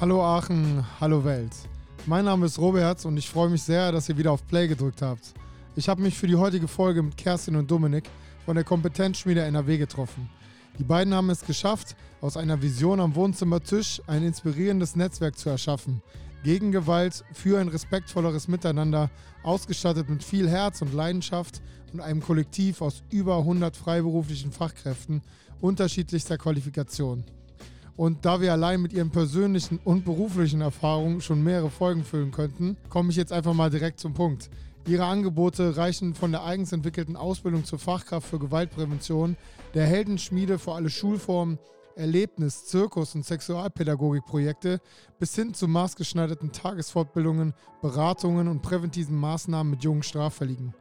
Hallo Aachen, hallo Welt. Mein Name ist Robert und ich freue mich sehr, dass ihr wieder auf Play gedrückt habt. Ich habe mich für die heutige Folge mit Kerstin und Dominik von der Kompetenzschmiede NRW getroffen. Die beiden haben es geschafft, aus einer Vision am Wohnzimmertisch ein inspirierendes Netzwerk zu erschaffen. Gegen Gewalt, für ein respektvolleres Miteinander, ausgestattet mit viel Herz und Leidenschaft und einem Kollektiv aus über 100 freiberuflichen Fachkräften unterschiedlichster Qualifikation. Und da wir allein mit ihren persönlichen und beruflichen Erfahrungen schon mehrere Folgen füllen könnten, komme ich jetzt einfach mal direkt zum Punkt. Ihre Angebote reichen von der eigens entwickelten Ausbildung zur Fachkraft für Gewaltprävention, der Heldenschmiede für alle Schulformen, Erlebnis-, Zirkus- und Sexualpädagogikprojekte bis hin zu maßgeschneiderten Tagesfortbildungen, Beratungen und präventiven Maßnahmen mit jungen Straffälligen.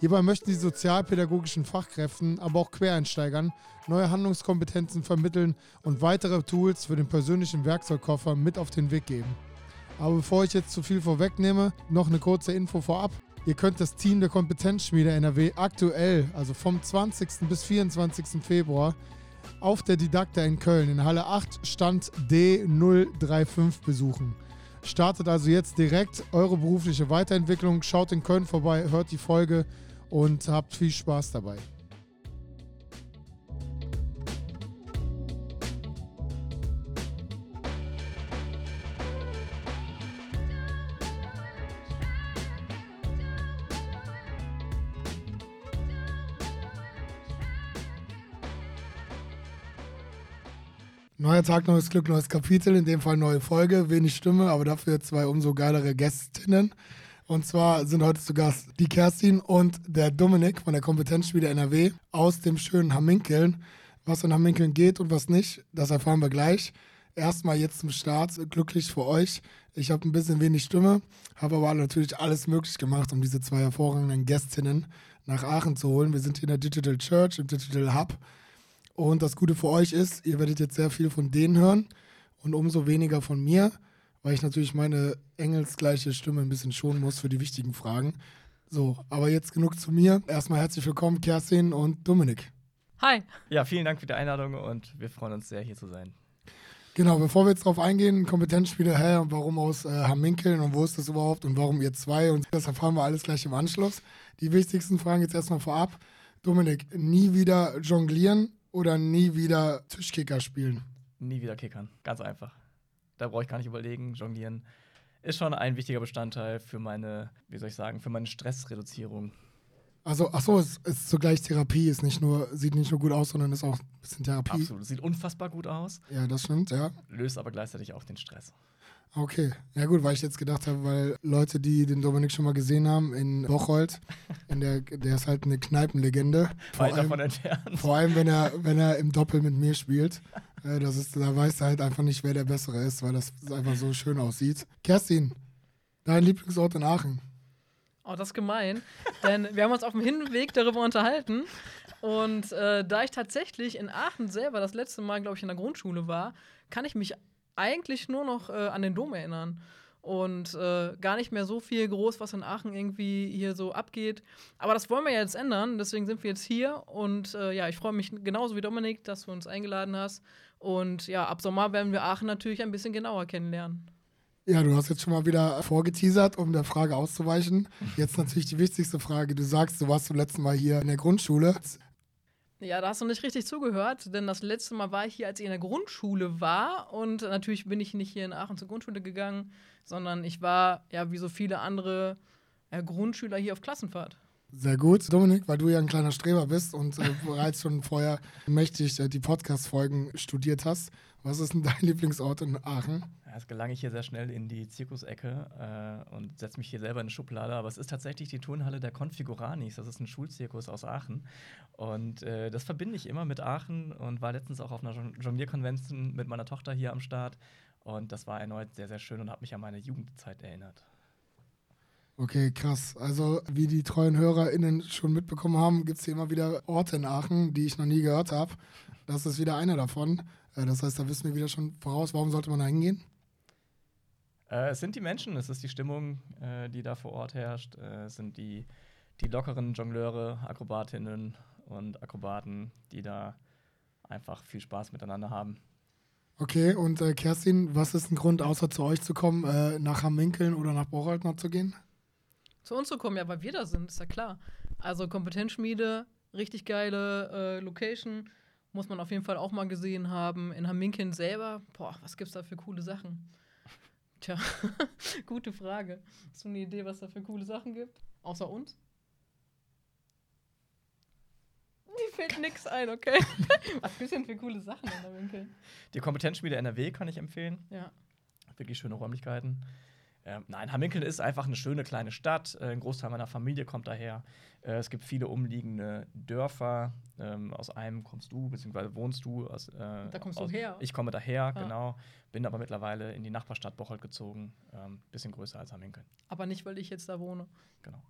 Hierbei möchten die sozialpädagogischen Fachkräften, aber auch Quereinsteigern neue Handlungskompetenzen vermitteln und weitere Tools für den persönlichen Werkzeugkoffer mit auf den Weg geben. Aber bevor ich jetzt zu viel vorwegnehme, noch eine kurze Info vorab. Ihr könnt das Team der Kompetenzschmiede NRW aktuell, also vom 20. bis 24. Februar, auf der Didakta in Köln in Halle 8 Stand D035 besuchen. Startet also jetzt direkt eure berufliche Weiterentwicklung, schaut in Köln vorbei, hört die Folge und habt viel Spaß dabei. Neuer Tag, neues Glück, neues Kapitel, in dem Fall neue Folge, wenig Stimme, aber dafür zwei umso geilere Gästinnen. Und zwar sind heute zu Gast die Kerstin und der Dominik von der Kompetenzspiele NRW aus dem schönen Hamminkeln. Was in Hamminkeln geht und was nicht, das erfahren wir gleich. Erstmal jetzt zum Start, glücklich für euch. Ich habe ein bisschen wenig Stimme, habe aber natürlich alles möglich gemacht, um diese zwei hervorragenden Gästinnen nach Aachen zu holen. Wir sind hier in der Digital Church, im Digital Hub und das Gute für euch ist, ihr werdet jetzt sehr viel von denen hören und umso weniger von mir, weil ich natürlich meine engelsgleiche Stimme ein bisschen schonen muss für die wichtigen Fragen. So, aber jetzt genug zu mir. Erstmal herzlich willkommen, Kerstin und Dominik. Hi. Ja, vielen Dank für die Einladung und wir freuen uns sehr, hier zu sein. Genau, bevor wir jetzt drauf eingehen, Kompetenzspieler, hä, und warum aus äh, Hamminkeln und wo ist das überhaupt und warum ihr zwei und das erfahren wir alles gleich im Anschluss. Die wichtigsten Fragen jetzt erstmal vorab. Dominik, nie wieder jonglieren oder nie wieder Tischkicker spielen? Nie wieder kickern, ganz einfach. Da brauche ich gar nicht überlegen, jonglieren ist schon ein wichtiger Bestandteil für meine, wie soll ich sagen, für meine Stressreduzierung. Also, ach so, es ist zugleich Therapie, ist nicht nur, sieht nicht nur gut aus, sondern ist auch ein bisschen Therapie. Absolut, sieht unfassbar gut aus. Ja, das stimmt, ja. Löst aber gleichzeitig auch den Stress. Okay, ja gut, weil ich jetzt gedacht habe, weil Leute, die den Dominik schon mal gesehen haben in Bocholt, in der, der ist halt eine Kneipenlegende. Weit davon entfernt. Vor allem, wenn er, wenn er im Doppel mit mir spielt. Äh, das ist, da weiß er halt einfach nicht, wer der Bessere ist, weil das einfach so schön aussieht. Kerstin, dein Lieblingsort in Aachen? Oh, das ist gemein. Denn wir haben uns auf dem Hinweg darüber unterhalten. Und äh, da ich tatsächlich in Aachen selber das letzte Mal, glaube ich, in der Grundschule war, kann ich mich eigentlich nur noch äh, an den Dom erinnern. Und äh, gar nicht mehr so viel groß, was in Aachen irgendwie hier so abgeht. Aber das wollen wir ja jetzt ändern. Deswegen sind wir jetzt hier. Und äh, ja, ich freue mich genauso wie Dominik, dass du uns eingeladen hast. Und ja, ab Sommer werden wir Aachen natürlich ein bisschen genauer kennenlernen. Ja, du hast jetzt schon mal wieder vorgeteasert, um der Frage auszuweichen. Jetzt natürlich die wichtigste Frage. Du sagst, du warst zum letzten Mal hier in der Grundschule. Ja, da hast du nicht richtig zugehört, denn das letzte Mal war ich hier, als ich in der Grundschule war. Und natürlich bin ich nicht hier in Aachen zur Grundschule gegangen, sondern ich war ja wie so viele andere ja, Grundschüler hier auf Klassenfahrt. Sehr gut, Dominik, weil du ja ein kleiner Streber bist und äh, bereits schon vorher mächtig äh, die Podcast-Folgen studiert hast. Was ist denn dein Lieblingsort in Aachen? Jetzt gelange ich hier sehr schnell in die Zirkusecke äh, und setze mich hier selber in eine Schublade. Aber es ist tatsächlich die Turnhalle der Konfiguranis. Das ist ein Schulzirkus aus Aachen. Und äh, das verbinde ich immer mit Aachen und war letztens auch auf einer Jonglier-Konvention mit meiner Tochter hier am Start. Und das war erneut sehr, sehr schön und hat mich an meine Jugendzeit erinnert. Okay, krass. Also, wie die treuen HörerInnen schon mitbekommen haben, gibt es hier immer wieder Orte in Aachen, die ich noch nie gehört habe. Das ist wieder einer davon. Äh, das heißt, da wissen wir wieder schon voraus, warum sollte man da hingehen? Äh, es sind die Menschen, es ist die Stimmung, äh, die da vor Ort herrscht. Äh, es sind die, die lockeren Jongleure, Akrobatinnen und Akrobaten, die da einfach viel Spaß miteinander haben. Okay, und äh, Kerstin, was ist ein Grund, außer zu euch zu kommen, äh, nach Hamminkeln oder nach Bocholt noch zu gehen? Zu uns zu kommen, ja, weil wir da sind, ist ja klar. Also Kompetenzschmiede, richtig geile äh, Location, muss man auf jeden Fall auch mal gesehen haben. In Hamminkeln selber, boah, was gibt's da für coole Sachen? Tja, gute Frage. Hast du eine Idee, was da für coole Sachen gibt? Außer uns? Mir fällt nix ein, okay. was gibt's denn für coole Sachen in Hamminkeln? Die Kompetenzschmiede NRW kann ich empfehlen. Ja. Wirklich schöne Räumlichkeiten. Ähm, nein, Hamminkeln ist einfach eine schöne kleine Stadt. Äh, ein Großteil meiner Familie kommt daher. Äh, es gibt viele umliegende Dörfer. Ähm, aus einem kommst du, beziehungsweise wohnst du. Aus, äh, Da kommst aus, du her. Ich komme daher, Ja. genau. Bin aber mittlerweile in die Nachbarstadt Bocholt gezogen. Ähm, bisschen größer als Hamminkeln. Aber nicht, weil ich jetzt da wohne. Genau.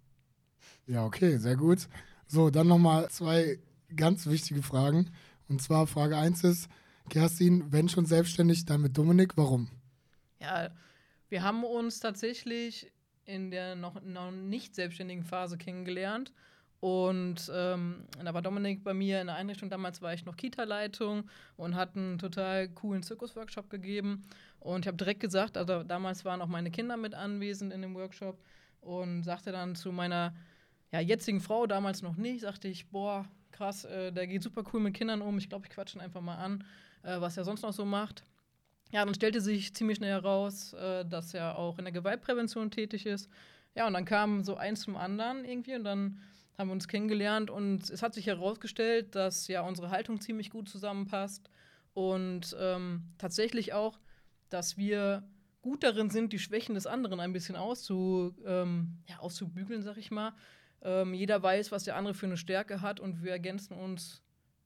Ja, okay, sehr gut. So, dann nochmal zwei ganz wichtige Fragen. Und zwar Frage 1 ist, Kerstin, wenn schon selbstständig, dann mit Dominik, warum? Ja, wir haben uns tatsächlich in der noch, noch nicht selbstständigen Phase kennengelernt. Und ähm, da war Dominik bei mir in der Einrichtung. Damals war ich noch Kita-Leitung und hat einen total coolen Zirkusworkshop gegeben. Und ich habe direkt gesagt, also damals waren auch meine Kinder mit anwesend in dem Workshop und sagte dann zu meiner ja, jetzigen Frau, damals noch nicht, sagte ich, boah, krass, äh, der geht super cool mit Kindern um. Ich glaube, ich quatsche ihn einfach mal an, äh, was er sonst noch so macht. Ja, dann stellte sich ziemlich schnell heraus, äh, dass er auch in der Gewaltprävention tätig ist. Ja, und dann kam so eins zum anderen irgendwie und dann haben wir uns kennengelernt und es hat sich herausgestellt, dass ja unsere Haltung ziemlich gut zusammenpasst und ähm, tatsächlich auch, dass wir gut darin sind, die Schwächen des anderen ein bisschen auszu, ähm, ja, auszubügeln, sag ich mal. Ähm, jeder weiß, was der andere für eine Stärke hat und wir ergänzen uns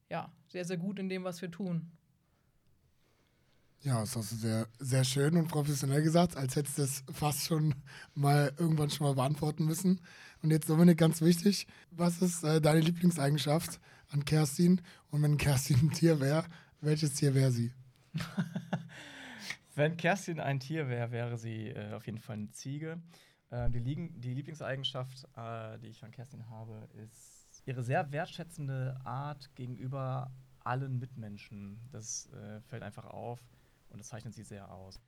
ja sehr, sehr gut in dem, was wir tun. Ja, das hast du sehr, sehr schön und professionell gesagt, als hättest du es fast schon mal irgendwann schon mal beantworten müssen. Und jetzt, Dominik, ganz wichtig, was ist äh, deine Lieblingseigenschaft an Kerstin? Und wenn Kerstin ein Tier wäre, welches Tier wäre sie? Wenn Kerstin ein Tier wäre, wäre sie äh, auf jeden Fall eine Ziege. Äh, die, Liegen, die Lieblingseigenschaft, äh, die ich an Kerstin habe, ist ihre sehr wertschätzende Art gegenüber allen Mitmenschen. Das äh, fällt einfach auf und das zeichnet sie sehr aus.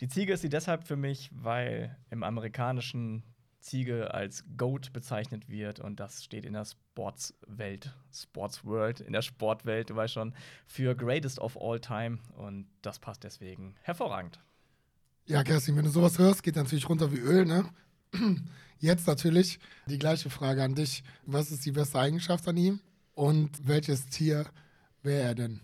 Die Ziege ist sie deshalb für mich, weil im amerikanischen Ziege als Goat bezeichnet wird und das steht in der Sportswelt, Sports World, in der Sportwelt, du weißt schon, für Greatest of All Time und das passt deswegen hervorragend. Ja, Kerstin, wenn du sowas hörst, geht natürlich runter wie Öl, ne? Jetzt natürlich die gleiche Frage an dich. Was ist die beste Eigenschaft an ihm? Und welches Tier wäre er denn?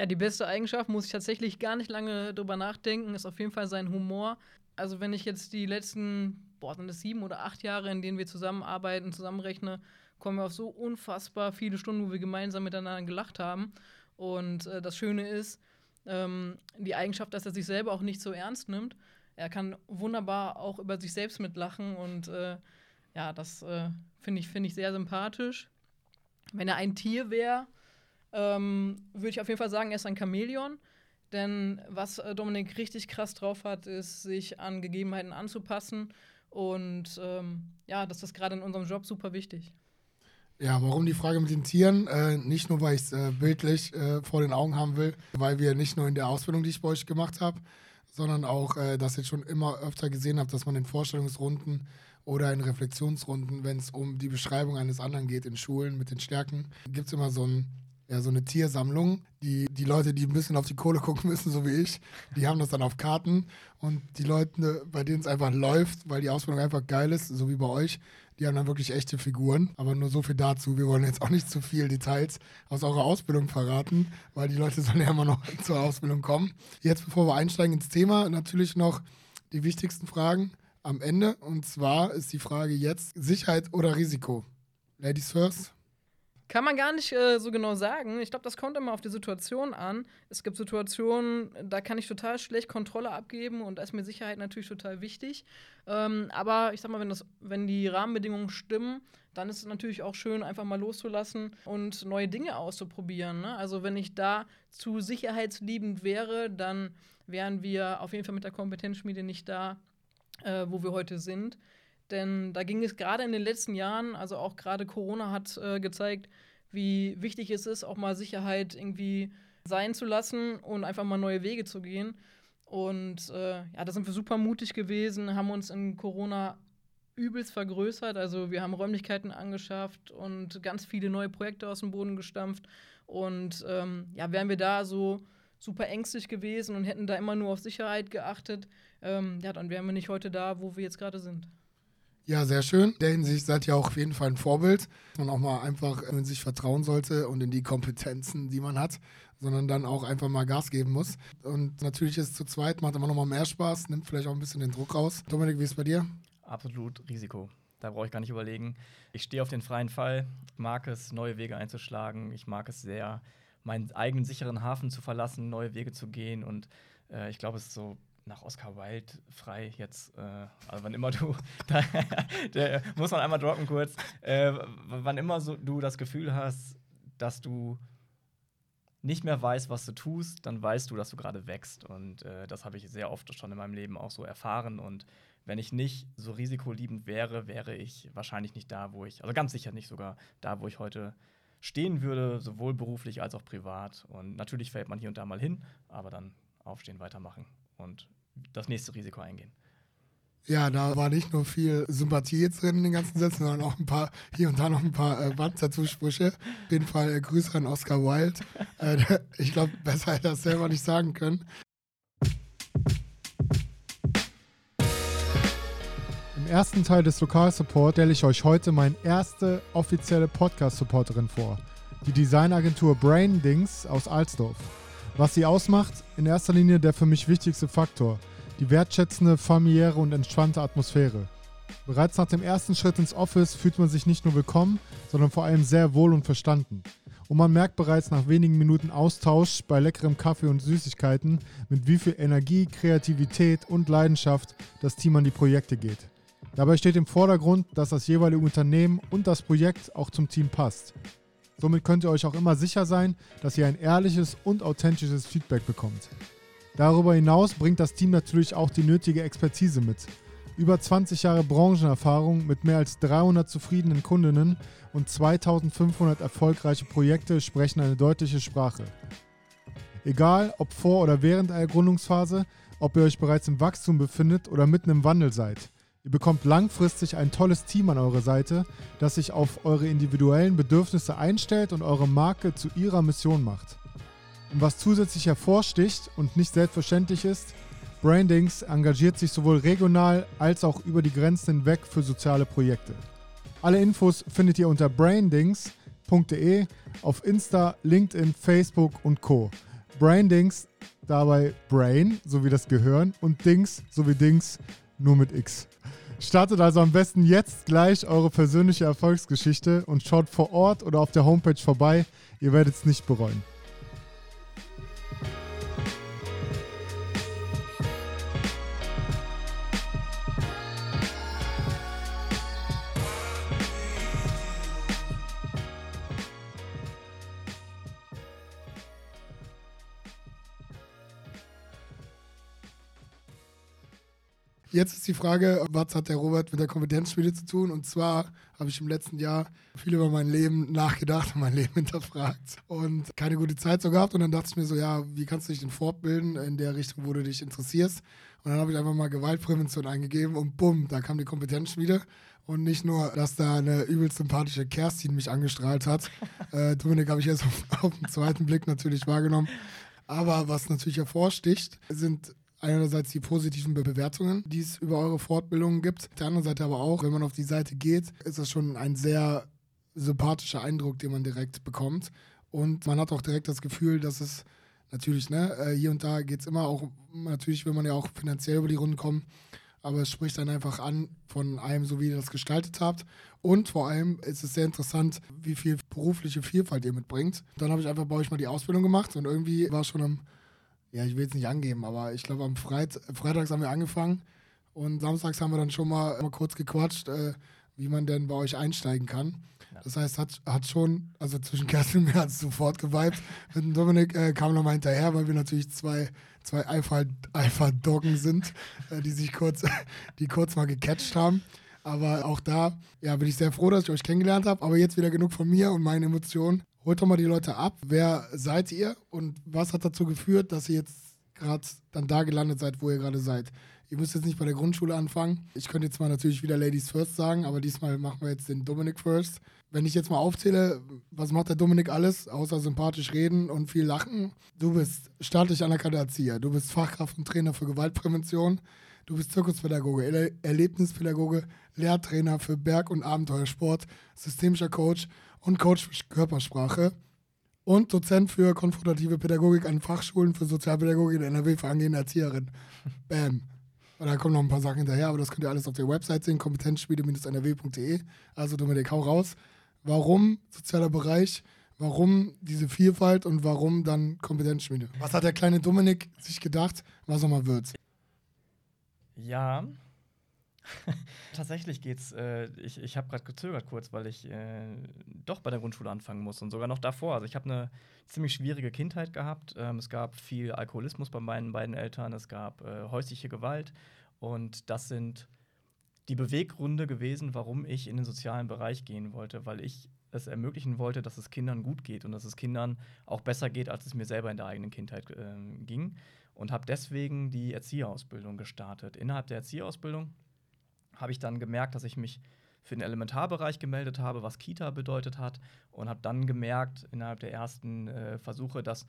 Ja, die beste Eigenschaft, muss ich tatsächlich gar nicht lange drüber nachdenken, ist auf jeden Fall sein Humor. Also, wenn ich jetzt die letzten, boah, sind es sieben oder acht Jahre, in denen wir zusammenarbeiten, zusammenrechne, kommen wir auf so unfassbar viele Stunden, wo wir gemeinsam miteinander gelacht haben. Und äh, das Schöne ist, ähm, die Eigenschaft, dass er sich selber auch nicht so ernst nimmt. Er kann wunderbar auch über sich selbst mitlachen und äh, ja, das äh, finde ich, find ich sehr sympathisch. Wenn er ein Tier wäre, ähm, würde ich auf jeden Fall sagen, er ist ein Chamäleon. Denn was äh, Dominik richtig krass drauf hat, ist, sich an Gegebenheiten anzupassen. Und ähm, ja, das ist gerade in unserem Job super wichtig. Ja, warum die Frage mit den Tieren? Äh, nicht nur, weil ich es äh, bildlich äh, vor den Augen haben will, weil wir nicht nur in der Ausbildung, die ich bei euch gemacht habe, sondern auch, äh, dass ich schon immer öfter gesehen habe, dass man in Vorstellungsrunden oder in Reflexionsrunden, wenn es um die Beschreibung eines anderen geht in Schulen mit den Stärken, gibt es immer so ein ja, so eine Tiersammlung. Die, die Leute, die ein bisschen auf die Kohle gucken müssen, so wie ich, die haben das dann auf Karten. Und die Leute, bei denen es einfach läuft, weil die Ausbildung einfach geil ist, so wie bei euch, die haben dann wirklich echte Figuren. Aber nur so viel dazu. Wir wollen jetzt auch nicht zu viel Details aus eurer Ausbildung verraten, weil die Leute sollen ja immer noch zur Ausbildung kommen. Jetzt, bevor wir einsteigen ins Thema, natürlich noch die wichtigsten Fragen am Ende. Und zwar ist die Frage jetzt Sicherheit oder Risiko? Ladies first. Kann man gar nicht äh, so genau sagen. Ich glaube, das kommt immer auf die Situation an. Es gibt Situationen, da kann ich total schlecht Kontrolle abgeben und da ist mir Sicherheit natürlich total wichtig. Ähm, aber ich sag mal, wenn, das, wenn die Rahmenbedingungen stimmen, dann ist es natürlich auch schön, einfach mal loszulassen und neue Dinge auszuprobieren. Ne? Also, wenn ich da zu sicherheitsliebend wäre, dann wären wir auf jeden Fall mit der Kompetenzschmiede nicht da, äh, wo wir heute sind. Denn da ging es gerade in den letzten Jahren, also auch gerade Corona hat äh, gezeigt, wie wichtig es ist, auch mal Sicherheit irgendwie sein zu lassen und einfach mal neue Wege zu gehen. Und äh, ja, da sind wir super mutig gewesen, haben uns in Corona übelst vergrößert. Also wir haben Räumlichkeiten angeschafft und ganz viele neue Projekte aus dem Boden gestampft. Und ähm, ja, wären wir da so super ängstlich gewesen und hätten da immer nur auf Sicherheit geachtet, ähm, ja, dann wären wir nicht heute da, wo wir jetzt gerade sind. Ja, sehr schön. In der Hinsicht seid ihr auch auf jeden Fall ein Vorbild, man auch mal einfach in sich vertrauen sollte und in die Kompetenzen, die man hat, sondern dann auch einfach mal Gas geben muss. Und natürlich ist es zu zweit, macht immer noch mal mehr Spaß, nimmt vielleicht auch ein bisschen den Druck raus. Dominik, wie ist es bei dir? Absolut Risiko. Da brauche ich gar nicht überlegen. Ich stehe auf den freien Fall, mag es, neue Wege einzuschlagen. Ich mag es sehr, meinen eigenen sicheren Hafen zu verlassen, neue Wege zu gehen. Und äh, ich glaube, es ist so nach Oscar Wilde frei jetzt, äh, also wann immer du, da, der, muss man einmal droppen kurz, äh, wann immer so, du das Gefühl hast, dass du nicht mehr weißt, was du tust, dann weißt du, dass du gerade wächst. Und äh, das habe ich sehr oft schon in meinem Leben auch so erfahren. Und wenn ich nicht so risikoliebend wäre, wäre ich wahrscheinlich nicht da, wo ich, also ganz sicher nicht sogar da, wo ich heute stehen würde, sowohl beruflich als auch privat. Und natürlich fällt man hier und da mal hin, aber dann aufstehen, weitermachen und das nächste Risiko eingehen. Ja, da war nicht nur viel Sympathie jetzt drin in den ganzen Sätzen, sondern auch ein paar, hier und da noch ein paar äh, Wandtattoo-Sprüche. Auf jeden Fall äh, Grüße an Oscar Wilde. Äh, ich glaube, besser hätte er das selber nicht sagen können. Im ersten Teil des Lokalsupport stelle ich euch heute meine erste offizielle Podcast-Supporterin vor. Die Designagentur Braindings aus Alsdorf. Was sie ausmacht, in erster Linie der für mich wichtigste Faktor, die wertschätzende, familiäre und entspannte Atmosphäre. Bereits nach dem ersten Schritt ins Office fühlt man sich nicht nur willkommen, sondern vor allem sehr wohl und verstanden. Und man merkt bereits nach wenigen Minuten Austausch bei leckerem Kaffee und Süßigkeiten, mit wie viel Energie, Kreativität und Leidenschaft das Team an die Projekte geht. Dabei steht im Vordergrund, dass das jeweilige Unternehmen und das Projekt auch zum Team passt. Somit könnt ihr euch auch immer sicher sein, dass ihr ein ehrliches und authentisches Feedback bekommt. Darüber hinaus bringt das Team natürlich auch die nötige Expertise mit. Über 20 Jahre Branchenerfahrung mit mehr als 300 zufriedenen Kundinnen und 2500 erfolgreiche Projekte sprechen eine deutliche Sprache. Egal, ob vor oder während der Gründungsphase, ob ihr euch bereits im Wachstum befindet oder mitten im Wandel seid – Ihr bekommt langfristig ein tolles Team an eurer Seite, das sich auf eure individuellen Bedürfnisse einstellt und eure Marke zu ihrer Mission macht. Und was zusätzlich hervorsticht und nicht selbstverständlich ist, Brandings engagiert sich sowohl regional als auch über die Grenzen hinweg für soziale Projekte. Alle Infos findet ihr unter brandings.de auf Insta, LinkedIn, Facebook und Co. Brandings, dabei Brain, so wie das Gehirn, und Dings, so wie Dings, nur mit X. Startet also am besten jetzt gleich eure persönliche Erfolgsgeschichte und schaut vor Ort oder auf der Homepage vorbei. Ihr werdet es nicht bereuen. Jetzt ist die Frage, was hat der Robert mit der Kompetenzschmiede zu tun? Und zwar habe ich im letzten Jahr viel über mein Leben nachgedacht und mein Leben hinterfragt und keine gute Zeit so gehabt. Und dann dachte ich mir so, ja, wie kannst du dich denn fortbilden in der Richtung, wo du dich interessierst? Und dann habe ich einfach mal Gewaltprävention eingegeben und bumm, da kam die Kompetenzschmiede. Und nicht nur, dass da eine übelst sympathische Kerstin mich angestrahlt hat. äh, Dominik habe ich erst auf, auf den zweiten Blick natürlich wahrgenommen. Aber was natürlich hervorsticht, sind einerseits die positiven Bewertungen, die es über eure Fortbildungen gibt. Auf der anderen Seite aber auch, wenn man auf die Seite geht, ist das schon ein sehr sympathischer Eindruck, den man direkt bekommt. Und man hat auch direkt das Gefühl, dass es natürlich, ne, äh, hier und da geht es immer auch, natürlich will man ja auch finanziell über die Runden kommen, aber es spricht dann einfach an von einem, so wie ihr das gestaltet habt. Und vor allem ist es sehr interessant, wie viel berufliche Vielfalt ihr mitbringt. Dann habe ich einfach bei euch mal die Ausbildung gemacht und irgendwie war schon am ja, ich will es nicht angeben, aber ich glaube, am Freit Freitags haben wir angefangen und samstags haben wir dann schon mal, mal kurz gequatscht, äh, wie man denn bei euch einsteigen kann. Ja. Das heißt, hat, hat schon, also zwischen Kerstin und mir hat es sofort geweibt. Mit Dominik äh, kam nochmal hinterher, weil wir natürlich zwei, zwei Alpha-Doggen sind, äh, die sich kurz, die kurz mal gecatcht haben. Aber auch da ja, bin ich sehr froh, dass ich euch kennengelernt habe. Aber jetzt wieder genug von mir und meinen Emotionen. Holt doch mal die Leute ab. Wer seid ihr und was hat dazu geführt, dass ihr jetzt gerade dann da gelandet seid, wo ihr gerade seid? Ihr müsst jetzt nicht bei der Grundschule anfangen. Ich könnte jetzt mal natürlich wieder Ladies First sagen, aber diesmal machen wir jetzt den Dominik First. Wenn ich jetzt mal aufzähle, was macht der Dominik alles, außer sympathisch reden und viel lachen? Du bist staatlich anerkannter Erzieher, du bist Fachkraft und Trainer für Gewaltprävention, du bist Zirkuspädagoge, Er Erlebnispädagoge, Lehrtrainer für Berg- und Abenteuersport, systemischer Coach und Coach für Körpersprache und Dozent für konfrontative Pädagogik an Fachschulen für Sozialpädagogik in NRW für angehende Erzieherin. Bam. Und da kommen noch ein paar Sachen hinterher, aber das könnt ihr alles auf der Website sehen, kompetenzspiele-nrw.de. Also Dominik, hau raus. Warum sozialer Bereich? Warum diese Vielfalt und warum dann Kompetenzschmiede? Was hat der kleine Dominik sich gedacht, was er mal wird? Ja, Tatsächlich geht's. Äh, ich ich habe gerade gezögert kurz, weil ich äh, doch bei der Grundschule anfangen muss und sogar noch davor. Also ich habe eine ziemlich schwierige Kindheit gehabt. Ähm, es gab viel Alkoholismus bei meinen beiden Eltern. Es gab äh, häusliche Gewalt und das sind die Beweggründe gewesen, warum ich in den sozialen Bereich gehen wollte, weil ich es ermöglichen wollte, dass es Kindern gut geht und dass es Kindern auch besser geht, als es mir selber in der eigenen Kindheit äh, ging. Und habe deswegen die Erzieherausbildung gestartet. Innerhalb der Erzieherausbildung habe ich dann gemerkt, dass ich mich für den Elementarbereich gemeldet habe, was Kita bedeutet hat und habe dann gemerkt innerhalb der ersten äh, Versuche, dass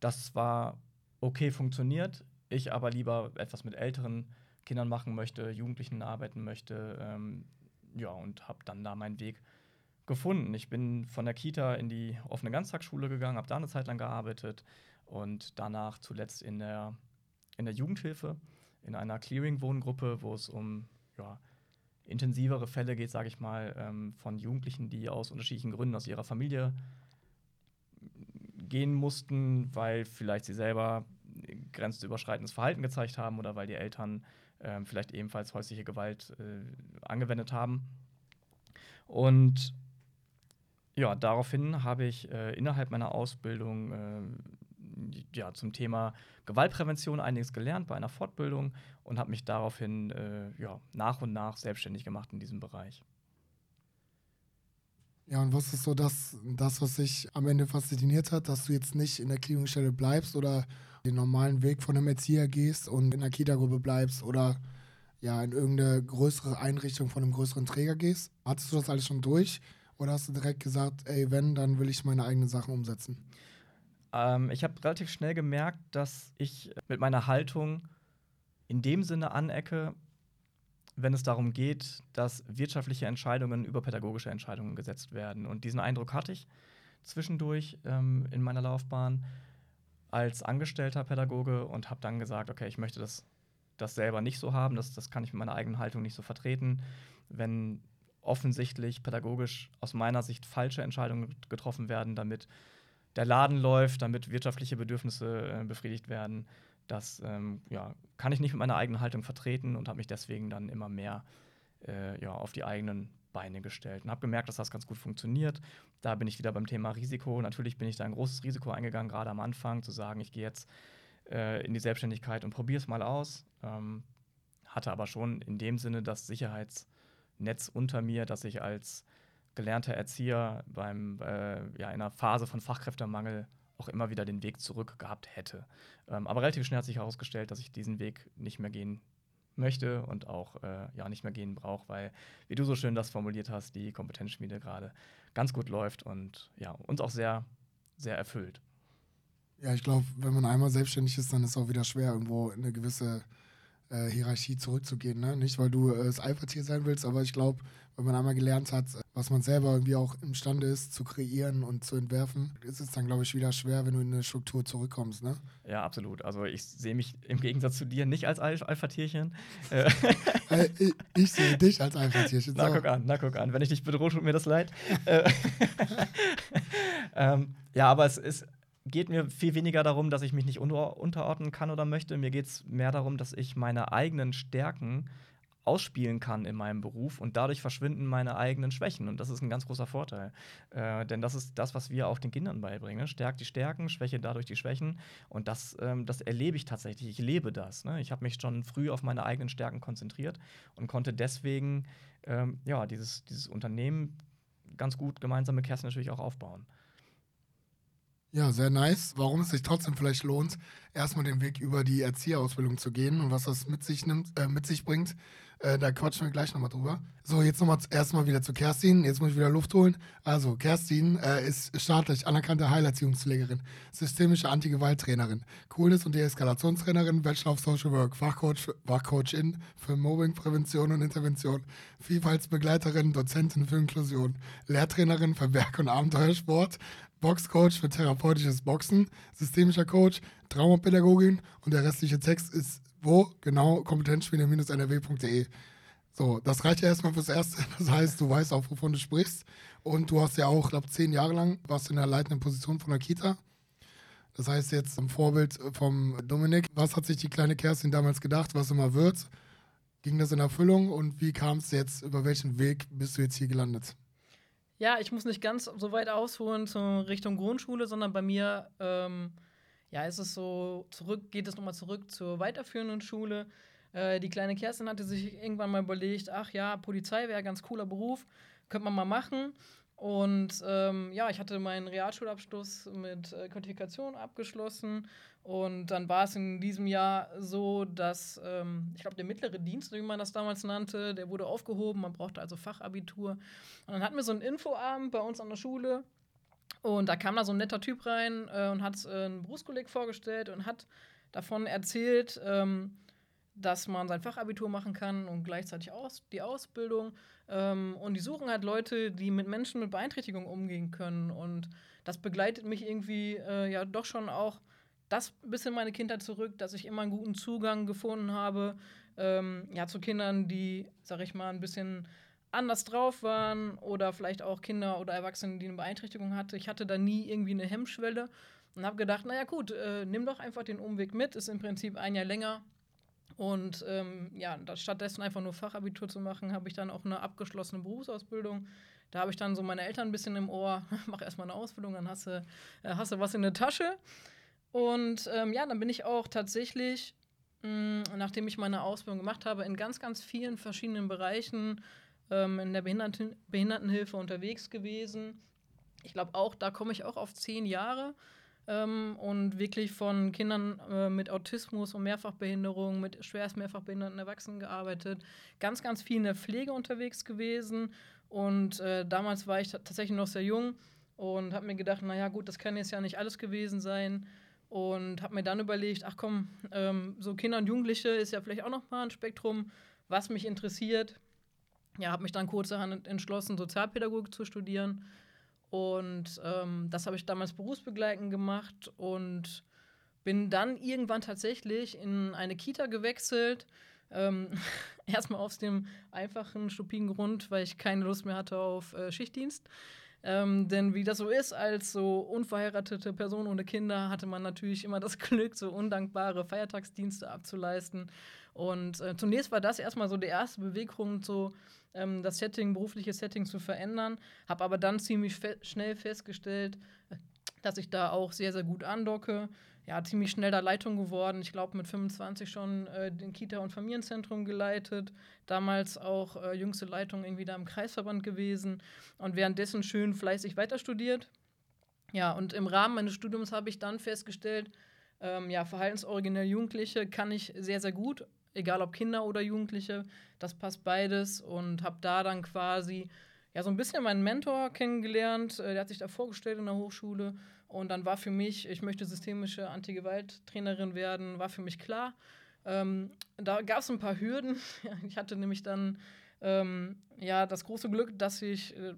das zwar okay funktioniert, ich aber lieber etwas mit älteren Kindern machen möchte, Jugendlichen arbeiten möchte, ähm, ja und habe dann da meinen Weg gefunden. Ich bin von der Kita in die offene Ganztagsschule gegangen, habe da eine Zeit lang gearbeitet und danach zuletzt in der in der Jugendhilfe in einer Clearing-Wohngruppe, wo es um ja, intensivere Fälle geht, sage ich mal, ähm, von Jugendlichen, die aus unterschiedlichen Gründen aus ihrer Familie gehen mussten, weil vielleicht sie selber grenzüberschreitendes Verhalten gezeigt haben oder weil die Eltern ähm, vielleicht ebenfalls häusliche Gewalt äh, angewendet haben. Und ja, daraufhin habe ich äh, innerhalb meiner Ausbildung äh, ja, zum Thema Gewaltprävention einiges gelernt bei einer Fortbildung und habe mich daraufhin äh, ja, nach und nach selbstständig gemacht in diesem Bereich. Ja, und was ist so das, das, was sich am Ende fasziniert hat, dass du jetzt nicht in der Klärungsstelle bleibst oder den normalen Weg von einem Erzieher gehst und in der Kita-Gruppe bleibst oder ja, in irgendeine größere Einrichtung von einem größeren Träger gehst? Hattest du das alles schon durch? Oder hast du direkt gesagt, ey, wenn, dann will ich meine eigenen Sachen umsetzen? Ähm, ich habe relativ schnell gemerkt, dass ich mit meiner Haltung in dem Sinne anecke, wenn es darum geht, dass wirtschaftliche Entscheidungen über pädagogische Entscheidungen gesetzt werden. Und diesen Eindruck hatte ich zwischendurch ähm, in meiner Laufbahn als angestellter Pädagoge und habe dann gesagt, okay, ich möchte das, das selber nicht so haben, das, das kann ich mit meiner eigenen Haltung nicht so vertreten. Wenn offensichtlich pädagogisch aus meiner Sicht falsche Entscheidungen getroffen werden, damit der Laden läuft, damit wirtschaftliche Bedürfnisse äh, befriedigt werden. Das ähm, ja, kann ich nicht mit meiner eigenen Haltung vertreten und habe mich deswegen dann immer mehr äh, ja, auf die eigenen Beine gestellt und habe gemerkt, dass das ganz gut funktioniert. Da bin ich wieder beim Thema Risiko. Natürlich bin ich da ein großes Risiko eingegangen, gerade am Anfang, zu sagen, ich gehe jetzt äh, in die Selbstständigkeit und probiere es mal aus. Ähm, hatte aber schon in dem Sinne das Sicherheitsnetz unter mir, dass ich als gelernter Erzieher beim, äh, ja, in einer Phase von Fachkräftemangel auch immer wieder den Weg zurück gehabt hätte. Ähm, aber relativ schnell hat sich herausgestellt, dass ich diesen Weg nicht mehr gehen möchte und auch äh, ja nicht mehr gehen brauche, weil, wie du so schön das formuliert hast, die Kompetenzschmiede gerade ganz gut läuft und ja, uns auch sehr, sehr erfüllt. Ja, ich glaube, wenn man einmal selbstständig ist, dann ist es auch wieder schwer, irgendwo eine gewisse äh, Hierarchie zurückzugehen. Ne? Nicht, weil du äh, das Alpha-Tier sein willst, aber ich glaube, wenn man einmal gelernt hat, was man selber irgendwie auch imstande ist zu kreieren und zu entwerfen, ist es dann, glaube ich, wieder schwer, wenn du in eine Struktur zurückkommst. Ne? Ja, absolut. Also ich sehe mich im Gegensatz zu dir nicht als Alpha-Tierchen. Äh, äh, ich, ich sehe dich als Alpha-Tierchen. Na, guck an, na, guck an. Wenn ich dich bedrohe, tut mir das leid. Äh, ähm, ja, aber es ist geht mir viel weniger darum, dass ich mich nicht unter unterordnen kann oder möchte. Mir geht es mehr darum, dass ich meine eigenen Stärken ausspielen kann in meinem Beruf und dadurch verschwinden meine eigenen Schwächen. Und das ist ein ganz großer Vorteil. Äh, denn das ist das, was wir auch den Kindern beibringen. Stärkt die Stärken, Schwäche dadurch die Schwächen. Und das, ähm, das erlebe ich tatsächlich. Ich lebe das. Ne? Ich habe mich schon früh auf meine eigenen Stärken konzentriert und konnte deswegen ähm, ja, dieses, dieses Unternehmen ganz gut gemeinsam mit Kerstin natürlich auch aufbauen. Ja, sehr nice. Warum es sich trotzdem vielleicht lohnt, erstmal den Weg über die Erzieherausbildung zu gehen und was das mit sich, nimmt, äh, mit sich bringt, äh, da quatschen wir gleich nochmal drüber. So, jetzt nochmal erstmal wieder zu Kerstin. Jetzt muss ich wieder Luft holen. Also, Kerstin äh, ist staatlich anerkannte Heilerziehungspflegerin, systemische Anti-Gewalt-Trainerin, Coolness- und Deeskalationstrainerin, Bachelor of Social Work, Fachcoach, Fachcoachin für Mobbing-Prävention und Intervention, Vielfaltsbegleiterin, Dozentin für Inklusion, Lehrtrainerin für Werk- und Abenteuersport, Boxcoach für therapeutisches Boxen, systemischer Coach, Traumapädagogin und der restliche Text ist wo? Genau, kompetenzspiele-nrw.de. So, das reicht ja erstmal fürs Erste. Das heißt, du weißt auch, wovon du sprichst. Und du hast ja auch, glaube zehn Jahre lang, warst in der leitenden Position von der Kita. Das heißt jetzt am Vorbild vom Dominik. Was hat sich die kleine Kerstin damals gedacht, was immer wird? Ging das in Erfüllung und wie kam es jetzt, über welchen Weg bist du jetzt hier gelandet? Ja, ich muss nicht ganz so weit ausholen zur Richtung Grundschule, sondern bei mir ähm, ja, ist es so, zurück, geht es nochmal zurück zur weiterführenden Schule. Äh, die kleine Kerstin hatte sich irgendwann mal überlegt, ach ja, Polizei wäre ein ganz cooler Beruf, könnte man mal machen. Und ähm, ja, ich hatte meinen Realschulabschluss mit äh, Qualifikation abgeschlossen. Und dann war es in diesem Jahr so, dass ähm, ich glaube, der mittlere Dienst, wie man das damals nannte, der wurde aufgehoben. Man brauchte also Fachabitur. Und dann hatten wir so einen Infoabend bei uns an der Schule. Und da kam da so ein netter Typ rein äh, und hat äh, einen Berufskolleg vorgestellt und hat davon erzählt, ähm, dass man sein Fachabitur machen kann und gleichzeitig aus, die Ausbildung. Ähm, und die suchen halt Leute, die mit Menschen mit Beeinträchtigung umgehen können. Und das begleitet mich irgendwie äh, ja doch schon auch das bis in meine Kindheit zurück, dass ich immer einen guten Zugang gefunden habe ähm, ja, zu Kindern, die, sag ich mal, ein bisschen anders drauf waren oder vielleicht auch Kinder oder Erwachsene, die eine Beeinträchtigung hatten. Ich hatte da nie irgendwie eine Hemmschwelle und habe gedacht, naja gut, äh, nimm doch einfach den Umweg mit, ist im Prinzip ein Jahr länger. Und ähm, ja, stattdessen einfach nur Fachabitur zu machen, habe ich dann auch eine abgeschlossene Berufsausbildung. Da habe ich dann so meine Eltern ein bisschen im Ohr, mach erstmal eine Ausbildung, dann hast du, äh, hast du was in der Tasche. Und ähm, ja, dann bin ich auch tatsächlich, mh, nachdem ich meine Ausbildung gemacht habe, in ganz, ganz vielen verschiedenen Bereichen ähm, in der Behinderten Behindertenhilfe unterwegs gewesen. Ich glaube auch, da komme ich auch auf zehn Jahre ähm, und wirklich von Kindern äh, mit Autismus und Mehrfachbehinderung, mit schwerst mehrfachbehinderten Erwachsenen gearbeitet. Ganz, ganz viel in der Pflege unterwegs gewesen. Und äh, damals war ich tatsächlich noch sehr jung und habe mir gedacht, naja gut, das kann jetzt ja nicht alles gewesen sein. Und habe mir dann überlegt, ach komm, ähm, so Kinder und Jugendliche ist ja vielleicht auch noch mal ein Spektrum, was mich interessiert ja, habe mich dann kurzerhand entschlossen, Sozialpädagogik zu studieren. Und ähm, das habe ich damals berufsbegleitend gemacht und bin dann irgendwann tatsächlich in eine Kita gewechselt. Ähm, erstmal aus dem einfachen, stupiden Grund, weil ich keine Lust mehr hatte auf äh, Schichtdienst. Ähm, denn wie das so ist, als so unverheiratete Person ohne Kinder hatte man natürlich immer das Glück, so undankbare Feiertagsdienste abzuleisten. Und äh, zunächst war das erstmal so der erste Beweggrund, so ähm, das Setting, berufliche Setting zu verändern. Habe aber dann ziemlich fe schnell festgestellt, dass ich da auch sehr, sehr gut andocke. Ja, ziemlich schnell da Leitung geworden. Ich glaube, mit 25 schon äh, den Kita- und Familienzentrum geleitet. Damals auch äh, jüngste Leitung irgendwie da im Kreisverband gewesen. Und währenddessen schön fleißig weiter studiert. Ja, und im Rahmen meines Studiums habe ich dann festgestellt, ähm, ja, verhaltensoriginell Jugendliche kann ich sehr, sehr gut egal ob Kinder oder Jugendliche, das passt beides und habe da dann quasi ja so ein bisschen meinen Mentor kennengelernt, äh, der hat sich da vorgestellt in der Hochschule und dann war für mich, ich möchte systemische Anti-Gewalt-Trainerin werden, war für mich klar. Ähm, da gab es ein paar Hürden. ich hatte nämlich dann ähm, ja das große Glück, dass ich, äh,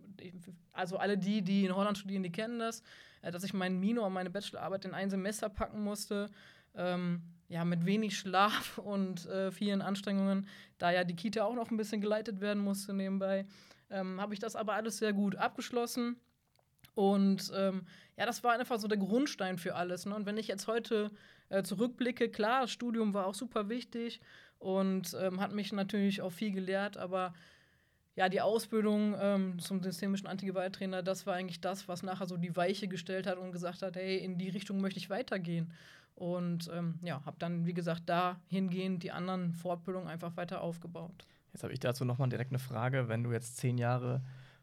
also alle die, die in Holland studieren, die kennen das, äh, dass ich meinen Mino und meine Bachelorarbeit in ein Semester packen musste. Ähm, ja, mit wenig Schlaf und äh, vielen Anstrengungen, da ja die Kita auch noch ein bisschen geleitet werden musste nebenbei, ähm, habe ich das aber alles sehr gut abgeschlossen. Und ähm, ja, das war einfach so der Grundstein für alles. Ne? Und wenn ich jetzt heute äh, zurückblicke, klar, das Studium war auch super wichtig und ähm, hat mich natürlich auch viel gelehrt, aber ja, die Ausbildung ähm, zum systemischen Antigewalttrainer, das war eigentlich das, was nachher so die Weiche gestellt hat und gesagt hat, hey, in die Richtung möchte ich weitergehen. Und ähm, ja, habe dann, wie gesagt, dahingehend die anderen Fortbildungen einfach weiter aufgebaut. Jetzt habe ich dazu nochmal direkt eine Frage. Wenn du jetzt zehn Jahre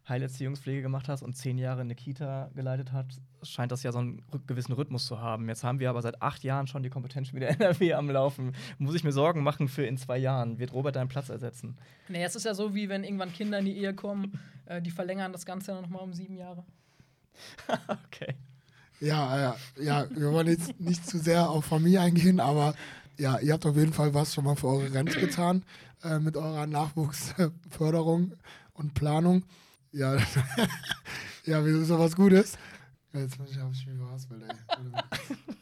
Heilerziehungspflege gemacht hast und zehn Jahre eine Kita geleitet hast, scheint das ja so einen gewissen Rhythmus zu haben. Jetzt haben wir aber seit acht Jahren schon die Kompetenz wieder NRW am Laufen. Muss ich mir Sorgen machen für in zwei Jahren? Wird Robert deinen Platz ersetzen? Nee, es ist ja so, wie wenn irgendwann Kinder in die Ehe kommen, äh, die verlängern das Ganze dann nochmal um sieben Jahre. okay. Ja, ja, ja, wir wollen jetzt nicht zu sehr auf Familie eingehen, aber ja, ihr habt auf jeden Fall was schon mal für eure Rente getan äh, mit eurer Nachwuchsförderung und Planung. Ja, ja, wie ist was Gutes. Jetzt habe ich mich verhaspelt, ey.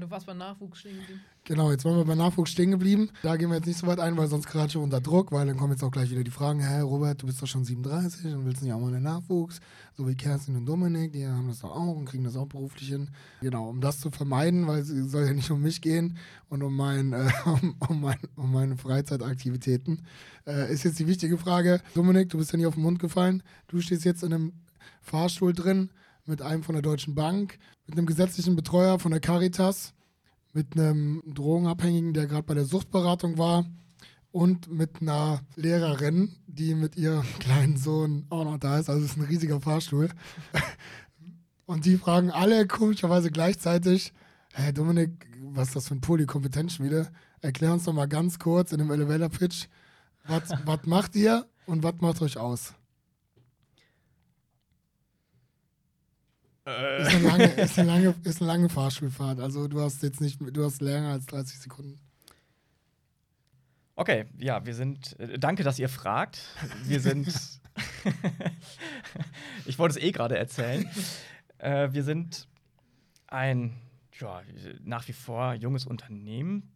Du warst beim Nachwuchs stehen geblieben. Genau, jetzt waren wir bei Nachwuchs stehen geblieben. Da gehen wir jetzt nicht so weit ein, weil sonst gerade schon unter Druck, weil dann kommen jetzt auch gleich wieder die Fragen, hä, Robert, du bist doch schon 37 und willst nicht auch mal den Nachwuchs, so wie Kerstin und Dominik, die haben das doch auch und kriegen das auch beruflich hin. Genau, um das zu vermeiden, weil es soll ja nicht um mich gehen und um, mein, äh, um, um, mein, um meine Freizeitaktivitäten, äh, ist jetzt die wichtige Frage, Dominik, du bist ja nie auf den Mund gefallen, du stehst jetzt in einem Fahrstuhl drin mit einem von der Deutschen Bank, mit einem gesetzlichen Betreuer von der Caritas, mit einem Drogenabhängigen, der gerade bei der Suchtberatung war und mit einer Lehrerin, die mit ihrem kleinen Sohn auch noch da ist. Also es ist ein riesiger Fahrstuhl. Und die fragen alle komischerweise gleichzeitig, hey Dominik, was ist das für ein Polykompetenzschmiede? Erklär uns doch mal ganz kurz in dem Elevator-Pitch, was macht ihr und was macht euch aus? Äh. Ist, eine lange, ist, eine lange, ist eine lange Fahrschulfahrt. Also du hast jetzt nicht, du hast länger als 30 Sekunden. Okay, ja, wir sind. Äh, danke, dass ihr fragt. Wir sind. ich wollte es eh gerade erzählen. Äh, wir sind ein ja, nach wie vor junges Unternehmen.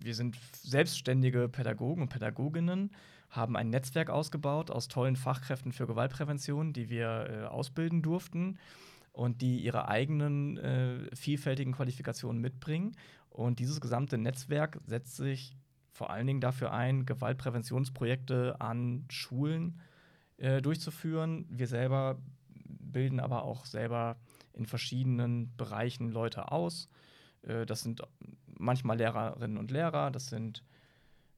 Wir sind selbstständige Pädagogen und Pädagoginnen haben ein Netzwerk ausgebaut aus tollen Fachkräften für Gewaltprävention, die wir äh, ausbilden durften und die ihre eigenen äh, vielfältigen Qualifikationen mitbringen. Und dieses gesamte Netzwerk setzt sich vor allen Dingen dafür ein, Gewaltpräventionsprojekte an Schulen äh, durchzuführen. Wir selber bilden aber auch selber in verschiedenen Bereichen Leute aus. Äh, das sind manchmal Lehrerinnen und Lehrer, das sind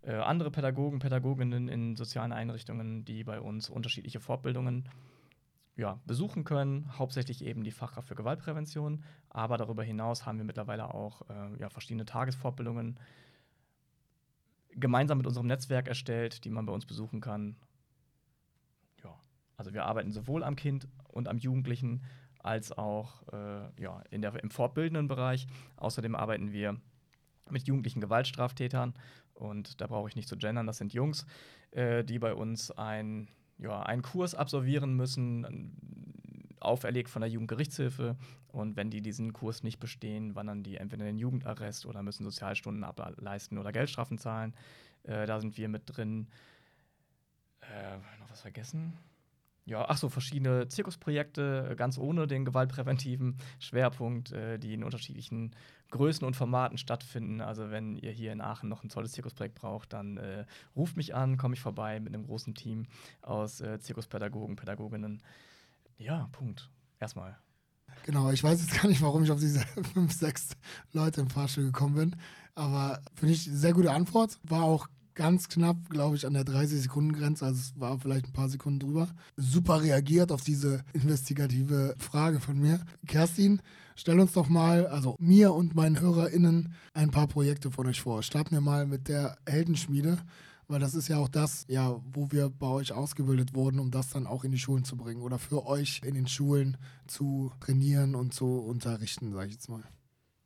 äh, andere Pädagogen, Pädagoginnen in sozialen Einrichtungen, die bei uns unterschiedliche Fortbildungen ja, besuchen können, hauptsächlich eben die Fachkraft für Gewaltprävention, aber darüber hinaus haben wir mittlerweile auch äh, ja, verschiedene Tagesfortbildungen gemeinsam mit unserem Netzwerk erstellt, die man bei uns besuchen kann. Ja, also wir arbeiten sowohl am Kind und am Jugendlichen als auch äh, ja, in der, im fortbildenden Bereich. Außerdem arbeiten wir mit jugendlichen Gewaltstraftätern und da brauche ich nicht zu gendern, das sind Jungs, äh, die bei uns ein, ja, einen Kurs absolvieren müssen, auferlegt von der Jugendgerichtshilfe. Und wenn die diesen Kurs nicht bestehen, wandern die entweder in den Jugendarrest oder müssen Sozialstunden ableisten oder Geldstrafen zahlen. Äh, da sind wir mit drin. Äh, noch was vergessen? Ja, ach so, verschiedene Zirkusprojekte, ganz ohne den gewaltpräventiven Schwerpunkt, äh, die in unterschiedlichen Größen und Formaten stattfinden. Also wenn ihr hier in Aachen noch ein tolles Zirkusprojekt braucht, dann äh, ruft mich an, komme ich vorbei mit einem großen Team aus äh, Zirkuspädagogen, Pädagoginnen. Ja, Punkt. Erstmal. Genau, ich weiß jetzt gar nicht, warum ich auf diese fünf, sechs Leute im Fahrstuhl gekommen bin. Aber finde ich eine sehr gute Antwort. War auch ganz knapp, glaube ich, an der 30-Sekunden-Grenze, also es war vielleicht ein paar Sekunden drüber. Super reagiert auf diese investigative Frage von mir. Kerstin, stell uns doch mal, also mir und meinen HörerInnen, ein paar Projekte von euch vor. Starten wir mal mit der Heldenschmiede, weil das ist ja auch das, ja, wo wir bei euch ausgebildet wurden, um das dann auch in die Schulen zu bringen oder für euch in den Schulen zu trainieren und zu unterrichten, sage ich jetzt mal.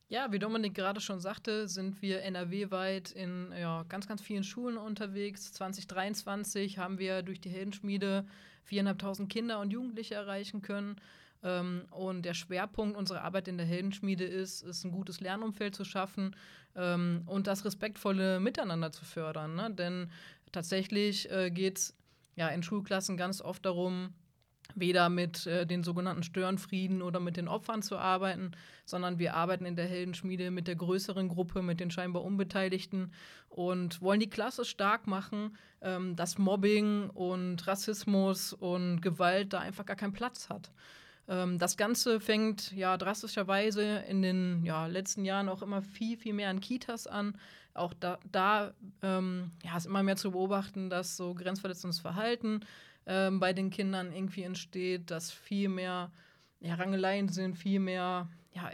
Ja, wie Dominik gerade schon sagte, sind wir NRW-weit in ja, ganz, ganz vielen Schulen unterwegs. 2023 haben wir durch die Heldenschmiede 4.500 Kinder und Jugendliche erreichen können. Ähm, und der Schwerpunkt unserer Arbeit in der Heldenschmiede ist, ist ein gutes Lernumfeld zu schaffen ähm, und das respektvolle Miteinander zu fördern. Ne? Denn tatsächlich äh, geht es ja, in Schulklassen ganz oft darum, weder mit äh, den sogenannten Störenfrieden oder mit den Opfern zu arbeiten, sondern wir arbeiten in der Heldenschmiede mit der größeren Gruppe, mit den scheinbar Unbeteiligten und wollen die Klasse stark machen, ähm, dass Mobbing und Rassismus und Gewalt da einfach gar keinen Platz hat. Ähm, das Ganze fängt ja drastischerweise in den ja, letzten Jahren auch immer viel, viel mehr an Kitas an. Auch da, da ähm, ja, ist immer mehr zu beobachten, dass so grenzverletzendes Verhalten ähm, bei den Kindern irgendwie entsteht, dass viel mehr ja, Rangeleien sind, viel mehr, ja,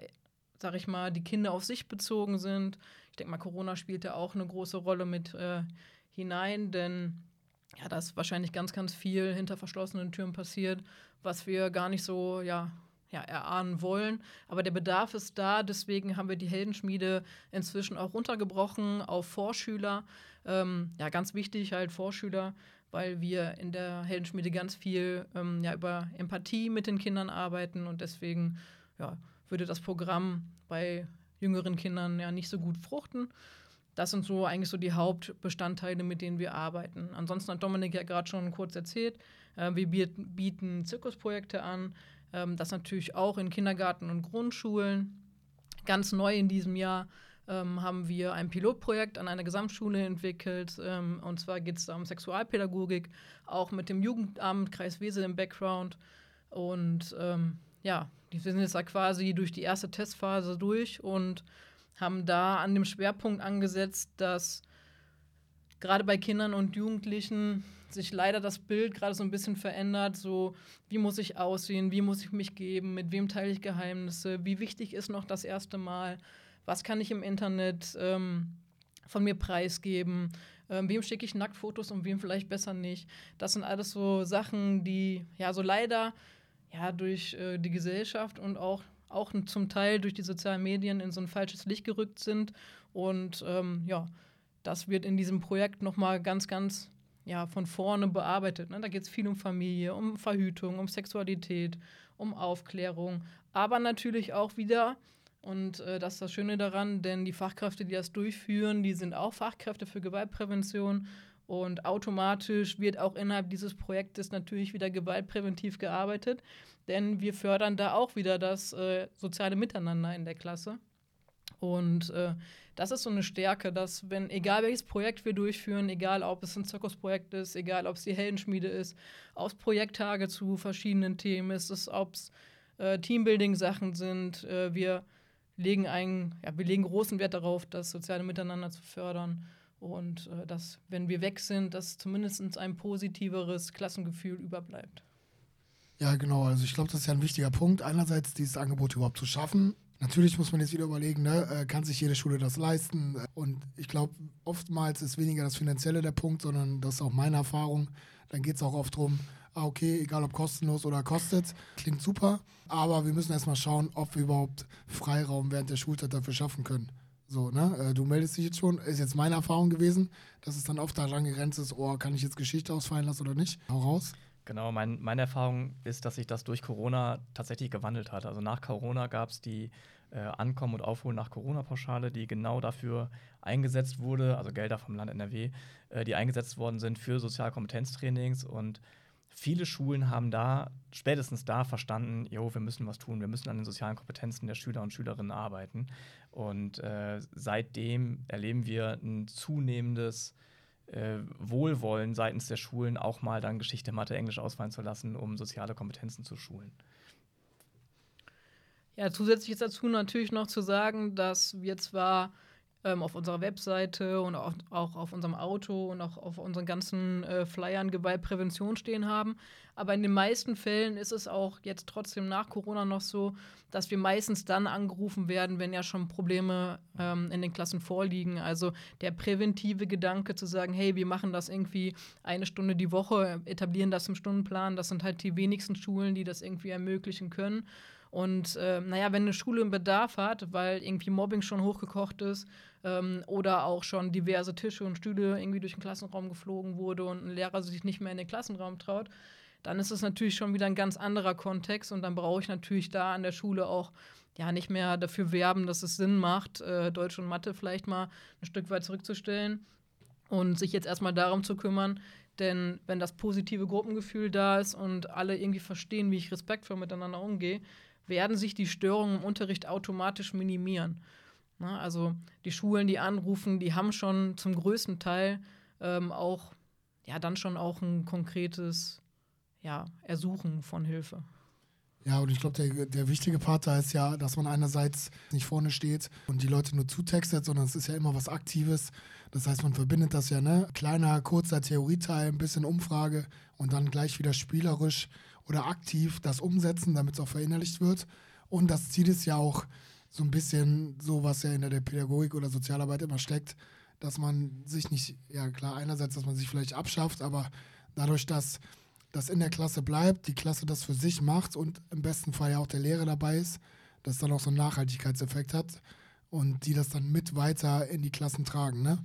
sag ich mal, die Kinder auf sich bezogen sind. Ich denke mal, Corona spielt da auch eine große Rolle mit äh, hinein, denn ja, da ist wahrscheinlich ganz, ganz viel hinter verschlossenen Türen passiert, was wir gar nicht so, ja, ja, erahnen wollen. Aber der Bedarf ist da, deswegen haben wir die Heldenschmiede inzwischen auch runtergebrochen auf Vorschüler. Ähm, ja, ganz wichtig halt Vorschüler, weil wir in der Heldenschmiede ganz viel ähm, ja, über Empathie mit den Kindern arbeiten und deswegen ja, würde das Programm bei jüngeren Kindern ja nicht so gut fruchten. Das sind so eigentlich so die Hauptbestandteile, mit denen wir arbeiten. Ansonsten hat Dominik ja gerade schon kurz erzählt, äh, wir bieten Zirkusprojekte an, ähm, das natürlich auch in Kindergarten und Grundschulen. Ganz neu in diesem Jahr ähm, haben wir ein Pilotprojekt an einer Gesamtschule entwickelt. Ähm, und zwar geht es da um Sexualpädagogik, auch mit dem Jugendamt Kreis Wesel im Background. Und ähm, ja, die sind jetzt da quasi durch die erste Testphase durch und haben da an dem Schwerpunkt angesetzt, dass gerade bei Kindern und Jugendlichen sich leider das Bild gerade so ein bisschen verändert. So, wie muss ich aussehen? Wie muss ich mich geben? Mit wem teile ich Geheimnisse? Wie wichtig ist noch das erste Mal? Was kann ich im Internet ähm, von mir preisgeben? Ähm, wem schicke ich Nacktfotos und wem vielleicht besser nicht? Das sind alles so Sachen, die ja so leider ja durch äh, die Gesellschaft und auch auch zum Teil durch die sozialen Medien in so ein falsches Licht gerückt sind und ähm, ja das wird in diesem Projekt nochmal ganz, ganz ja, von vorne bearbeitet. Ne? Da geht es viel um Familie, um Verhütung, um Sexualität, um Aufklärung, aber natürlich auch wieder, und äh, das ist das Schöne daran, denn die Fachkräfte, die das durchführen, die sind auch Fachkräfte für Gewaltprävention. Und automatisch wird auch innerhalb dieses Projektes natürlich wieder gewaltpräventiv gearbeitet, denn wir fördern da auch wieder das äh, soziale Miteinander in der Klasse. Und äh, das ist so eine Stärke, dass wenn, egal welches Projekt wir durchführen, egal ob es ein Zirkusprojekt ist, egal ob es die Heldenschmiede ist, ob es Projekttage zu verschiedenen Themen ist, ob es äh, Teambuilding-Sachen sind, äh, wir legen einen, ja, wir legen großen Wert darauf, das soziale Miteinander zu fördern und äh, dass, wenn wir weg sind, dass zumindest ein positiveres Klassengefühl überbleibt. Ja, genau. Also ich glaube, das ist ja ein wichtiger Punkt. Einerseits dieses Angebot überhaupt zu schaffen, Natürlich muss man jetzt wieder überlegen, ne, äh, kann sich jede Schule das leisten? Und ich glaube, oftmals ist weniger das Finanzielle der Punkt, sondern das ist auch meine Erfahrung. Dann geht es auch oft darum, ah, okay, egal ob kostenlos oder kostet, klingt super, aber wir müssen erstmal schauen, ob wir überhaupt Freiraum während der Schulzeit dafür schaffen können. So, ne? Äh, du meldest dich jetzt schon, ist jetzt meine Erfahrung gewesen, dass es dann oft daran gegrenzt ist, oh, kann ich jetzt Geschichte ausfallen lassen oder nicht? Hau raus. Genau, mein, meine Erfahrung ist, dass sich das durch Corona tatsächlich gewandelt hat. Also nach Corona gab es die äh, Ankommen und Aufholen nach Corona-Pauschale, die genau dafür eingesetzt wurde, also Gelder vom Land NRW, äh, die eingesetzt worden sind für Sozialkompetenztrainings. Und viele Schulen haben da, spätestens da verstanden, jo, wir müssen was tun, wir müssen an den sozialen Kompetenzen der Schüler und Schülerinnen arbeiten. Und äh, seitdem erleben wir ein zunehmendes äh, Wohlwollen seitens der Schulen, auch mal dann Geschichte, Mathe, Englisch ausfallen zu lassen, um soziale Kompetenzen zu schulen. Ja, zusätzlich ist dazu natürlich noch zu sagen, dass wir zwar ähm, auf unserer Webseite und auch, auch, auf unserem Auto und auch auf unseren ganzen äh, Flyern Gewaltprävention stehen haben. Aber in den meisten Fällen ist es auch jetzt trotzdem nach Corona noch so, dass wir meistens dann angerufen werden, wenn ja schon Probleme ähm, in den Klassen vorliegen. Also der präventive Gedanke zu sagen, hey, wir machen das irgendwie eine Stunde die Woche, etablieren das im Stundenplan, das sind halt die wenigsten Schulen, die das irgendwie ermöglichen können. Und äh, naja, wenn eine Schule einen Bedarf hat, weil irgendwie Mobbing schon hochgekocht ist ähm, oder auch schon diverse Tische und Stühle irgendwie durch den Klassenraum geflogen wurde und ein Lehrer sich nicht mehr in den Klassenraum traut, dann ist es natürlich schon wieder ein ganz anderer Kontext und dann brauche ich natürlich da an der Schule auch ja nicht mehr dafür werben, dass es Sinn macht, äh, Deutsch und Mathe vielleicht mal ein Stück weit zurückzustellen und sich jetzt erstmal darum zu kümmern, denn wenn das positive Gruppengefühl da ist und alle irgendwie verstehen, wie ich respektvoll miteinander umgehe, werden sich die Störungen im Unterricht automatisch minimieren. Na, also die Schulen, die anrufen, die haben schon zum größten Teil ähm, auch, ja, dann schon auch ein konkretes ja, Ersuchen von Hilfe. Ja, und ich glaube, der, der wichtige Part da ist ja, dass man einerseits nicht vorne steht und die Leute nur zutextet, sondern es ist ja immer was Aktives. Das heißt, man verbindet das ja, ne? Kleiner, kurzer Theorieteil, ein bisschen Umfrage und dann gleich wieder spielerisch oder aktiv das umsetzen, damit es auch verinnerlicht wird. Und das Ziel ist ja auch so ein bisschen so, was ja in der Pädagogik oder Sozialarbeit immer steckt, dass man sich nicht, ja klar, einerseits, dass man sich vielleicht abschafft, aber dadurch, dass das in der Klasse bleibt, die Klasse das für sich macht und im besten Fall ja auch der Lehrer dabei ist, dass dann auch so einen Nachhaltigkeitseffekt hat und die das dann mit weiter in die Klassen tragen. Ne?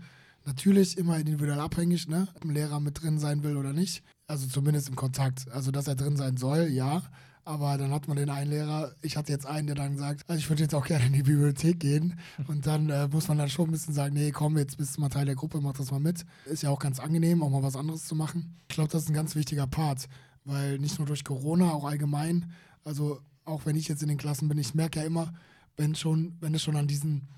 Natürlich immer individuell abhängig, ne? ob ein Lehrer mit drin sein will oder nicht. Also zumindest im Kontakt. Also, dass er drin sein soll, ja. Aber dann hat man den einen Lehrer, ich hatte jetzt einen, der dann sagt, also ich würde jetzt auch gerne in die Bibliothek gehen. Und dann äh, muss man dann schon ein bisschen sagen, nee, komm, jetzt bist du mal Teil der Gruppe, mach das mal mit. Ist ja auch ganz angenehm, auch mal was anderes zu machen. Ich glaube, das ist ein ganz wichtiger Part, weil nicht nur durch Corona, auch allgemein, also auch wenn ich jetzt in den Klassen bin, ich merke ja immer, wenn schon, wenn es schon an diesen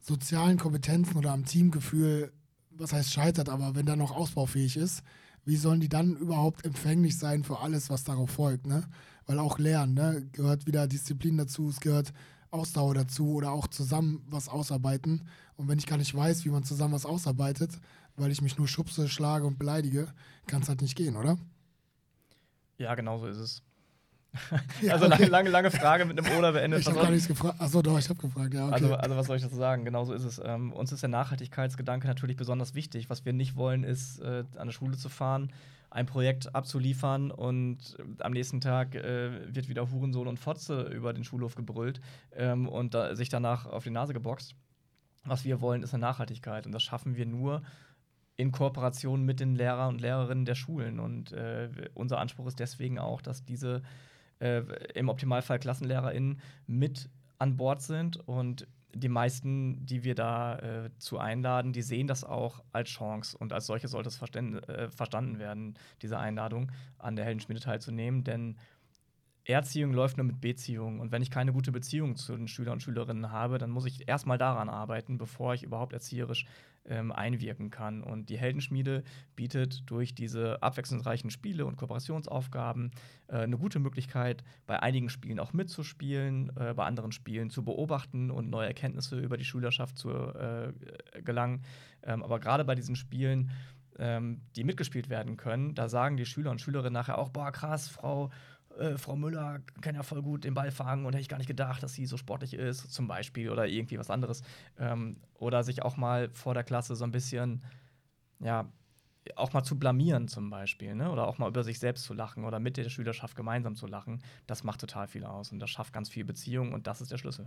sozialen Kompetenzen oder am Teamgefühl, was heißt scheitert, aber wenn da noch ausbaufähig ist, wie sollen die dann überhaupt empfänglich sein für alles, was darauf folgt, ne? Weil auch Lernen, ne? Gehört wieder Disziplin dazu, es gehört Ausdauer dazu oder auch zusammen was ausarbeiten. Und wenn ich gar nicht weiß, wie man zusammen was ausarbeitet, weil ich mich nur schubse, schlage und beleidige, kann es halt nicht gehen, oder? Ja, genau so ist es. Ja, also okay. lange, lange, Frage mit einem Oder beendet. Ich habe gar nichts gefragt. Achso, doch, ich habe gefragt, ja. Okay. Also, also, was soll ich dazu sagen? Genau so ist es. Ähm, uns ist der Nachhaltigkeitsgedanke natürlich besonders wichtig. Was wir nicht wollen, ist, äh, an eine Schule zu fahren, ein Projekt abzuliefern und äh, am nächsten Tag äh, wird wieder Hurensohn und Fotze über den Schulhof gebrüllt ähm, und da, sich danach auf die Nase geboxt. Was wir wollen, ist eine Nachhaltigkeit und das schaffen wir nur in Kooperation mit den Lehrern und Lehrerinnen der Schulen. Und äh, unser Anspruch ist deswegen auch, dass diese äh, im Optimalfall KlassenlehrerInnen mit an Bord sind und die meisten, die wir da äh, zu einladen, die sehen das auch als Chance und als solche sollte es äh, verstanden werden, diese Einladung an der Heldenschmiede teilzunehmen, denn Erziehung läuft nur mit Beziehung. Und wenn ich keine gute Beziehung zu den Schülern und Schülerinnen habe, dann muss ich erstmal daran arbeiten, bevor ich überhaupt erzieherisch ähm, einwirken kann. Und die Heldenschmiede bietet durch diese abwechslungsreichen Spiele und Kooperationsaufgaben äh, eine gute Möglichkeit, bei einigen Spielen auch mitzuspielen, äh, bei anderen Spielen zu beobachten und neue Erkenntnisse über die Schülerschaft zu äh, gelangen. Ähm, aber gerade bei diesen Spielen, ähm, die mitgespielt werden können, da sagen die Schüler und Schülerinnen nachher auch, boah, krass, Frau äh, Frau Müller kann ja voll gut den Ball fangen und hätte ich gar nicht gedacht, dass sie so sportlich ist, zum Beispiel, oder irgendwie was anderes. Ähm, oder sich auch mal vor der Klasse so ein bisschen, ja, auch mal zu blamieren zum Beispiel, ne? oder auch mal über sich selbst zu lachen oder mit der Schülerschaft gemeinsam zu lachen, das macht total viel aus und das schafft ganz viel Beziehung und das ist der Schlüssel.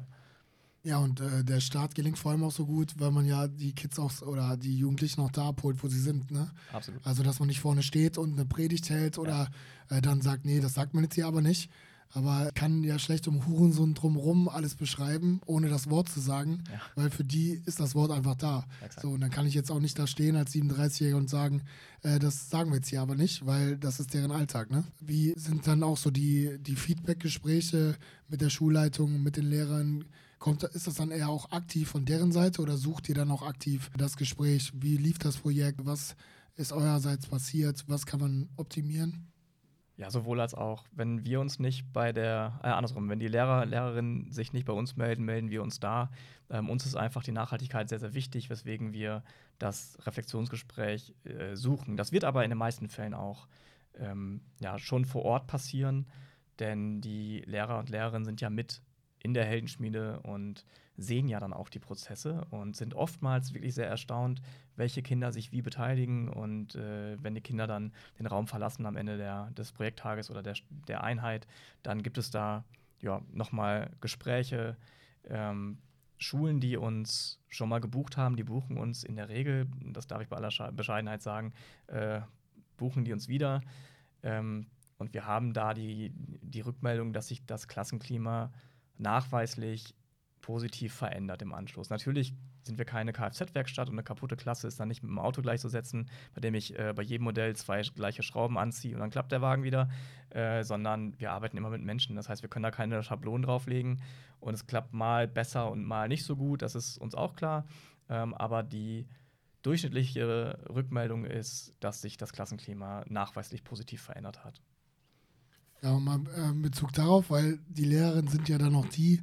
Ja, und äh, der Start gelingt vor allem auch so gut, weil man ja die Kids auch oder die Jugendlichen auch da abholt, wo sie sind. Ne? Absolut. Also, dass man nicht vorne steht und eine Predigt hält oder ja. äh, dann sagt, nee, das sagt man jetzt hier aber nicht. Aber kann ja schlecht um Hurensohn drumherum alles beschreiben, ohne das Wort zu sagen, ja. weil für die ist das Wort einfach da. Exakt. So, und dann kann ich jetzt auch nicht da stehen als 37-Jähriger und sagen, äh, das sagen wir jetzt hier aber nicht, weil das ist deren Alltag. Ne? Wie sind dann auch so die, die Feedback-Gespräche mit der Schulleitung, mit den Lehrern? Kommt, ist das dann eher auch aktiv von deren Seite oder sucht ihr dann auch aktiv das Gespräch? Wie lief das Projekt? Was ist eurerseits passiert? Was kann man optimieren? Ja, sowohl als auch. Wenn wir uns nicht bei der, äh, andersrum, wenn die Lehrer, Lehrerinnen sich nicht bei uns melden, melden wir uns da. Ähm, uns ist einfach die Nachhaltigkeit sehr, sehr wichtig, weswegen wir das Reflexionsgespräch äh, suchen. Das wird aber in den meisten Fällen auch ähm, ja, schon vor Ort passieren, denn die Lehrer und Lehrerinnen sind ja mit in der Heldenschmiede und sehen ja dann auch die Prozesse und sind oftmals wirklich sehr erstaunt, welche Kinder sich wie beteiligen und äh, wenn die Kinder dann den Raum verlassen am Ende der, des Projekttages oder der, der Einheit, dann gibt es da ja, nochmal Gespräche. Ähm, Schulen, die uns schon mal gebucht haben, die buchen uns in der Regel, das darf ich bei aller Bescheidenheit sagen, äh, buchen die uns wieder. Ähm, und wir haben da die, die Rückmeldung, dass sich das Klassenklima nachweislich positiv verändert im Anschluss. Natürlich sind wir keine Kfz-Werkstatt und eine kaputte Klasse ist dann nicht mit dem Auto gleichzusetzen, bei dem ich äh, bei jedem Modell zwei gleiche Schrauben anziehe und dann klappt der Wagen wieder, äh, sondern wir arbeiten immer mit Menschen. Das heißt, wir können da keine Schablonen drauflegen und es klappt mal besser und mal nicht so gut, das ist uns auch klar. Ähm, aber die durchschnittliche Rückmeldung ist, dass sich das Klassenklima nachweislich positiv verändert hat. Ja, mal äh, Bezug darauf, weil die Lehrerinnen sind ja dann noch die,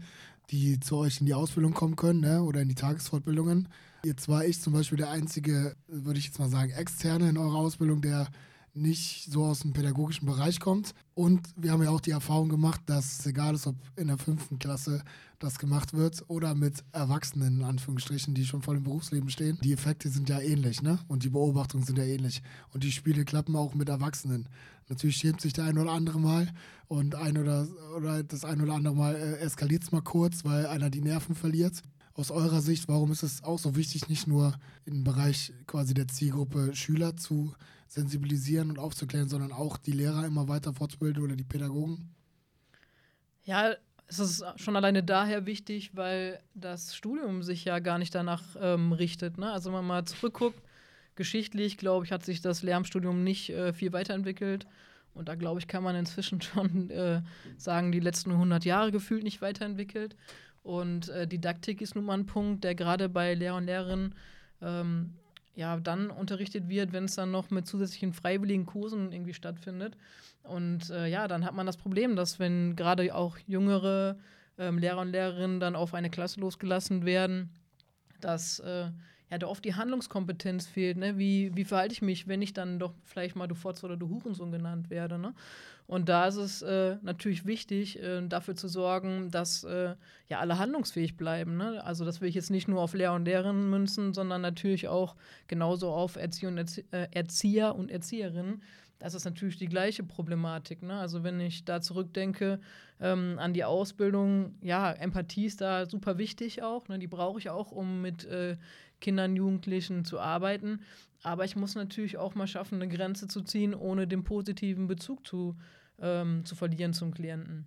die zu euch in die Ausbildung kommen können ne? oder in die Tagesfortbildungen. Jetzt war ich zum Beispiel der einzige, würde ich jetzt mal sagen, Externe in eurer Ausbildung, der nicht so aus dem pädagogischen Bereich kommt. Und wir haben ja auch die Erfahrung gemacht, dass es egal ist, ob in der fünften Klasse das gemacht wird oder mit Erwachsenen, in Anführungsstrichen, die schon voll im Berufsleben stehen. Die Effekte sind ja ähnlich, ne? Und die Beobachtungen sind ja ähnlich. Und die Spiele klappen auch mit Erwachsenen. Natürlich schämt sich der ein oder andere Mal und ein oder, oder das ein oder andere Mal äh, eskaliert es mal kurz, weil einer die Nerven verliert. Aus eurer Sicht, warum ist es auch so wichtig, nicht nur im Bereich quasi der Zielgruppe Schüler zu sensibilisieren und aufzuklären, sondern auch die Lehrer immer weiter fortzubilden oder die Pädagogen? Ja, es ist schon alleine daher wichtig, weil das Studium sich ja gar nicht danach ähm, richtet. Ne? Also wenn man mal zurückguckt, geschichtlich, glaube ich, hat sich das Lehramtsstudium nicht äh, viel weiterentwickelt. Und da, glaube ich, kann man inzwischen schon äh, sagen, die letzten 100 Jahre gefühlt nicht weiterentwickelt. Und äh, Didaktik ist nun mal ein Punkt, der gerade bei Lehrer und Lehrerinnen ähm, ja, dann unterrichtet wird, wenn es dann noch mit zusätzlichen freiwilligen Kursen irgendwie stattfindet. Und äh, ja, dann hat man das Problem, dass wenn gerade auch jüngere ähm, Lehrer und Lehrerinnen dann auf eine Klasse losgelassen werden, dass äh, ja da oft die Handlungskompetenz fehlt. Ne? Wie, wie verhalte ich mich, wenn ich dann doch vielleicht mal du Fotz oder du Hurensohn genannt werde? Ne? Und da ist es äh, natürlich wichtig, äh, dafür zu sorgen, dass äh, ja alle handlungsfähig bleiben. Ne? Also das will ich jetzt nicht nur auf Lehrer und Lehrerinnen münzen, sondern natürlich auch genauso auf Erzieher und, Erzie äh, Erzieher und Erzieherinnen. Das ist natürlich die gleiche Problematik. Ne? Also wenn ich da zurückdenke ähm, an die Ausbildung, ja, Empathie ist da super wichtig auch. Ne? Die brauche ich auch, um mit äh, Kindern, Jugendlichen zu arbeiten. Aber ich muss natürlich auch mal schaffen, eine Grenze zu ziehen, ohne den positiven Bezug zu, ähm, zu verlieren zum Klienten.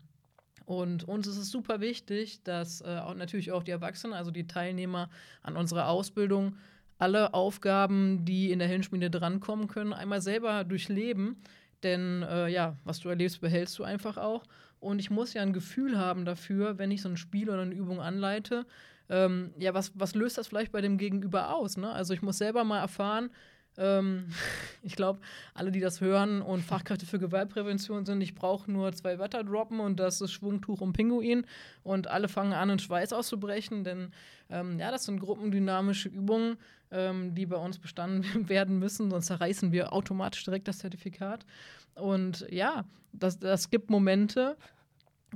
Und uns ist es super wichtig, dass äh, natürlich auch die Erwachsenen, also die Teilnehmer an unserer Ausbildung, alle Aufgaben, die in der Hirnschmiede drankommen können, einmal selber durchleben. Denn äh, ja, was du erlebst, behältst du einfach auch. Und ich muss ja ein Gefühl haben dafür, wenn ich so ein Spiel oder eine Übung anleite, ähm, ja, was, was löst das vielleicht bei dem Gegenüber aus? Ne? Also ich muss selber mal erfahren, ähm, ich glaube, alle, die das hören und Fachkräfte für Gewaltprävention sind, ich brauche nur zwei Wörter droppen und das ist Schwungtuch und Pinguin und alle fangen an, in Schweiß auszubrechen, denn ähm, ja, das sind gruppendynamische Übungen, ähm, die bei uns bestanden werden müssen, sonst zerreißen wir automatisch direkt das Zertifikat. Und ja, das, das gibt Momente,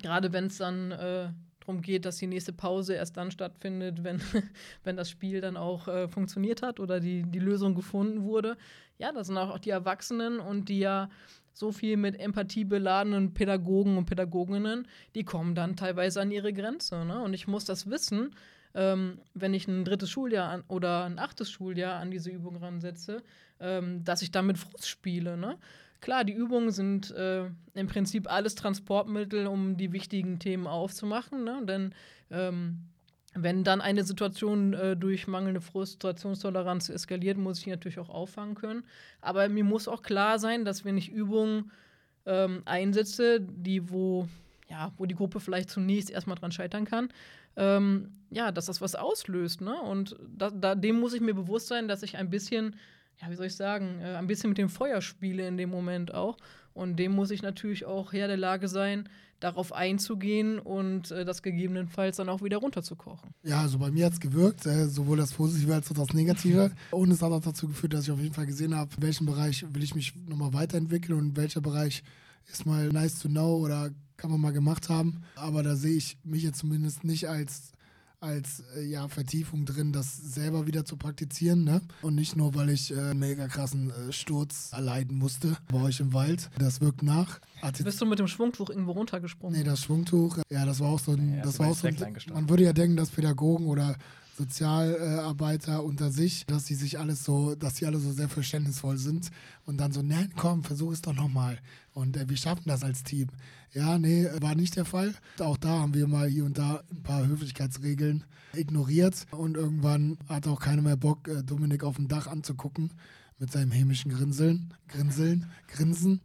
gerade wenn es dann äh, darum geht, dass die nächste Pause erst dann stattfindet, wenn, wenn das Spiel dann auch äh, funktioniert hat oder die, die Lösung gefunden wurde. Ja, das sind auch die Erwachsenen und die ja so viel mit Empathie beladenen Pädagogen und Pädagoginnen, die kommen dann teilweise an ihre Grenze. Ne? Und ich muss das wissen, ähm, wenn ich ein drittes Schuljahr an, oder ein achtes Schuljahr an diese Übung ransetze, ähm, dass ich damit Frust spiele. Ne? Klar, die Übungen sind äh, im Prinzip alles Transportmittel, um die wichtigen Themen aufzumachen. Ne? Denn ähm, wenn dann eine Situation äh, durch mangelnde Frustrationstoleranz eskaliert, muss ich natürlich auch auffangen können. Aber mir muss auch klar sein, dass wenn ich Übungen ähm, einsetze, die wo ja, wo die Gruppe vielleicht zunächst erstmal dran scheitern kann, ähm, ja, dass das was auslöst. Ne? Und da, da, dem muss ich mir bewusst sein, dass ich ein bisschen ja, wie soll ich sagen, äh, ein bisschen mit dem Feuer spiele in dem Moment auch. Und dem muss ich natürlich auch Herr der Lage sein, darauf einzugehen und äh, das gegebenenfalls dann auch wieder runterzukochen. Ja, also bei mir hat es gewirkt, äh, sowohl das Positive als auch das Negative. Und es hat auch dazu geführt, dass ich auf jeden Fall gesehen habe, in welchem Bereich will ich mich nochmal weiterentwickeln und welcher Bereich ist mal nice to know oder kann man mal gemacht haben. Aber da sehe ich mich jetzt zumindest nicht als als äh, ja, Vertiefung drin, das selber wieder zu praktizieren. Ne? Und nicht nur, weil ich äh, einen mega krassen äh, Sturz erleiden musste bei euch im Wald. Das wirkt nach. Hat Bist du mit dem Schwungtuch irgendwo runtergesprungen? Nee, das Schwungtuch, ja, das war auch so ein. Ja, das war auch so ein man würde ja denken, dass Pädagogen oder Sozialarbeiter unter sich, dass sie sich alles so, dass sie alle so sehr verständnisvoll sind und dann so, nein, komm, versuch es doch nochmal. Und äh, wir schaffen das als Team. Ja, nee, war nicht der Fall. Auch da haben wir mal hier und da ein paar Höflichkeitsregeln ignoriert und irgendwann hat auch keiner mehr Bock, äh, Dominik auf dem Dach anzugucken mit seinem hämischen Grinseln, Grinseln, Grinsen.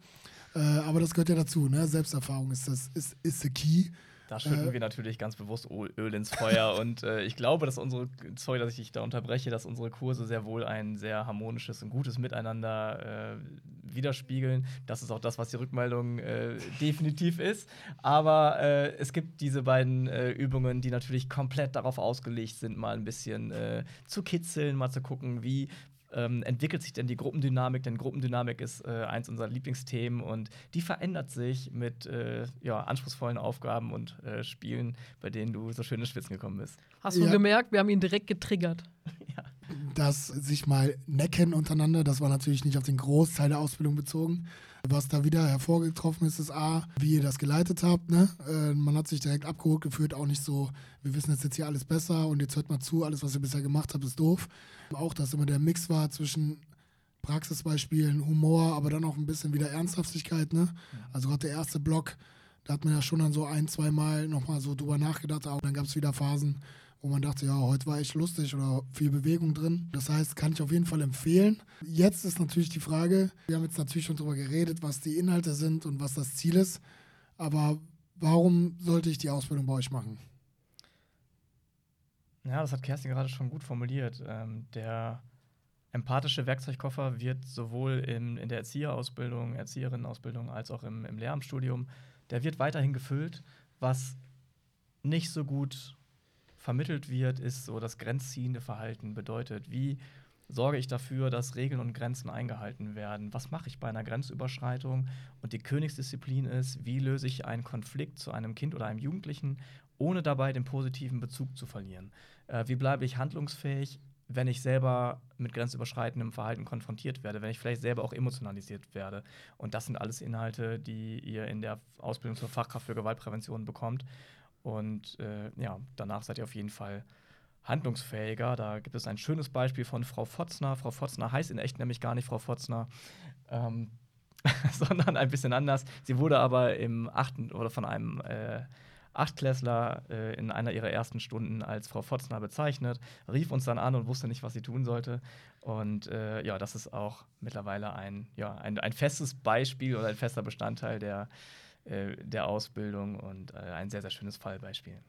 Äh, aber das gehört ja dazu, ne? Selbsterfahrung ist das, ist, ist the key. Da schütten äh, wir natürlich ganz bewusst Öl ins Feuer. und äh, ich glaube, dass unsere, sorry, dass ich dich da unterbreche, dass unsere Kurse sehr wohl ein sehr harmonisches und gutes Miteinander äh, widerspiegeln. Das ist auch das, was die Rückmeldung äh, definitiv ist. Aber äh, es gibt diese beiden äh, Übungen, die natürlich komplett darauf ausgelegt sind, mal ein bisschen zu kitzeln, mal zu gucken, wie ähm, entwickelt sich denn die Gruppendynamik? Denn Gruppendynamik ist äh, eins unserer Lieblingsthemen und die verändert sich mit äh, ja, anspruchsvollen Aufgaben und äh, Spielen, bei denen du so schön ins Schwitzen gekommen bist. Hast du ja. gemerkt, wir haben ihn direkt getriggert. ja. Das sich mal necken untereinander, das war natürlich nicht auf den Großteil der Ausbildung bezogen. Was da wieder hervorgetroffen ist, ist A, wie ihr das geleitet habt. Ne? Äh, man hat sich direkt abgeholt gefühlt, auch nicht so, wir wissen jetzt, jetzt hier alles besser und jetzt hört mal zu, alles, was ihr bisher gemacht habt, ist doof. Auch, dass immer der Mix war zwischen Praxisbeispielen, Humor, aber dann auch ein bisschen wieder Ernsthaftigkeit. Ne? Also gerade der erste Block, da hat man ja schon dann so ein, zwei Mal nochmal so drüber nachgedacht, aber dann gab es wieder Phasen, wo man dachte, ja, heute war echt lustig oder viel Bewegung drin. Das heißt, kann ich auf jeden Fall empfehlen. Jetzt ist natürlich die Frage, wir haben jetzt natürlich schon darüber geredet, was die Inhalte sind und was das Ziel ist, aber warum sollte ich die Ausbildung bei euch machen? Ja, das hat Kerstin gerade schon gut formuliert. Ähm, der empathische Werkzeugkoffer wird sowohl in, in der Erzieherausbildung, Erzieherinnenausbildung als auch im, im Lehramtsstudium, der wird weiterhin gefüllt. Was nicht so gut vermittelt wird, ist so das grenzziehende Verhalten. Bedeutet, wie sorge ich dafür, dass Regeln und Grenzen eingehalten werden? Was mache ich bei einer Grenzüberschreitung? Und die Königsdisziplin ist, wie löse ich einen Konflikt zu einem Kind oder einem Jugendlichen, ohne dabei den positiven Bezug zu verlieren? Äh, wie bleibe ich handlungsfähig, wenn ich selber mit grenzüberschreitendem Verhalten konfrontiert werde, wenn ich vielleicht selber auch emotionalisiert werde? Und das sind alles Inhalte, die ihr in der Ausbildung zur Fachkraft für Gewaltprävention bekommt. Und äh, ja, danach seid ihr auf jeden Fall handlungsfähiger. Da gibt es ein schönes Beispiel von Frau Fotzner. Frau Fotzner heißt in echt nämlich gar nicht Frau Fotzner, ähm, sondern ein bisschen anders. Sie wurde aber im achten oder von einem äh, Achtklässler äh, in einer ihrer ersten Stunden als Frau Fotzner bezeichnet, rief uns dann an und wusste nicht, was sie tun sollte. Und äh, ja, das ist auch mittlerweile ein, ja, ein, ein festes Beispiel oder ein fester Bestandteil der der Ausbildung und äh, ein sehr, sehr schönes Fallbeispiel.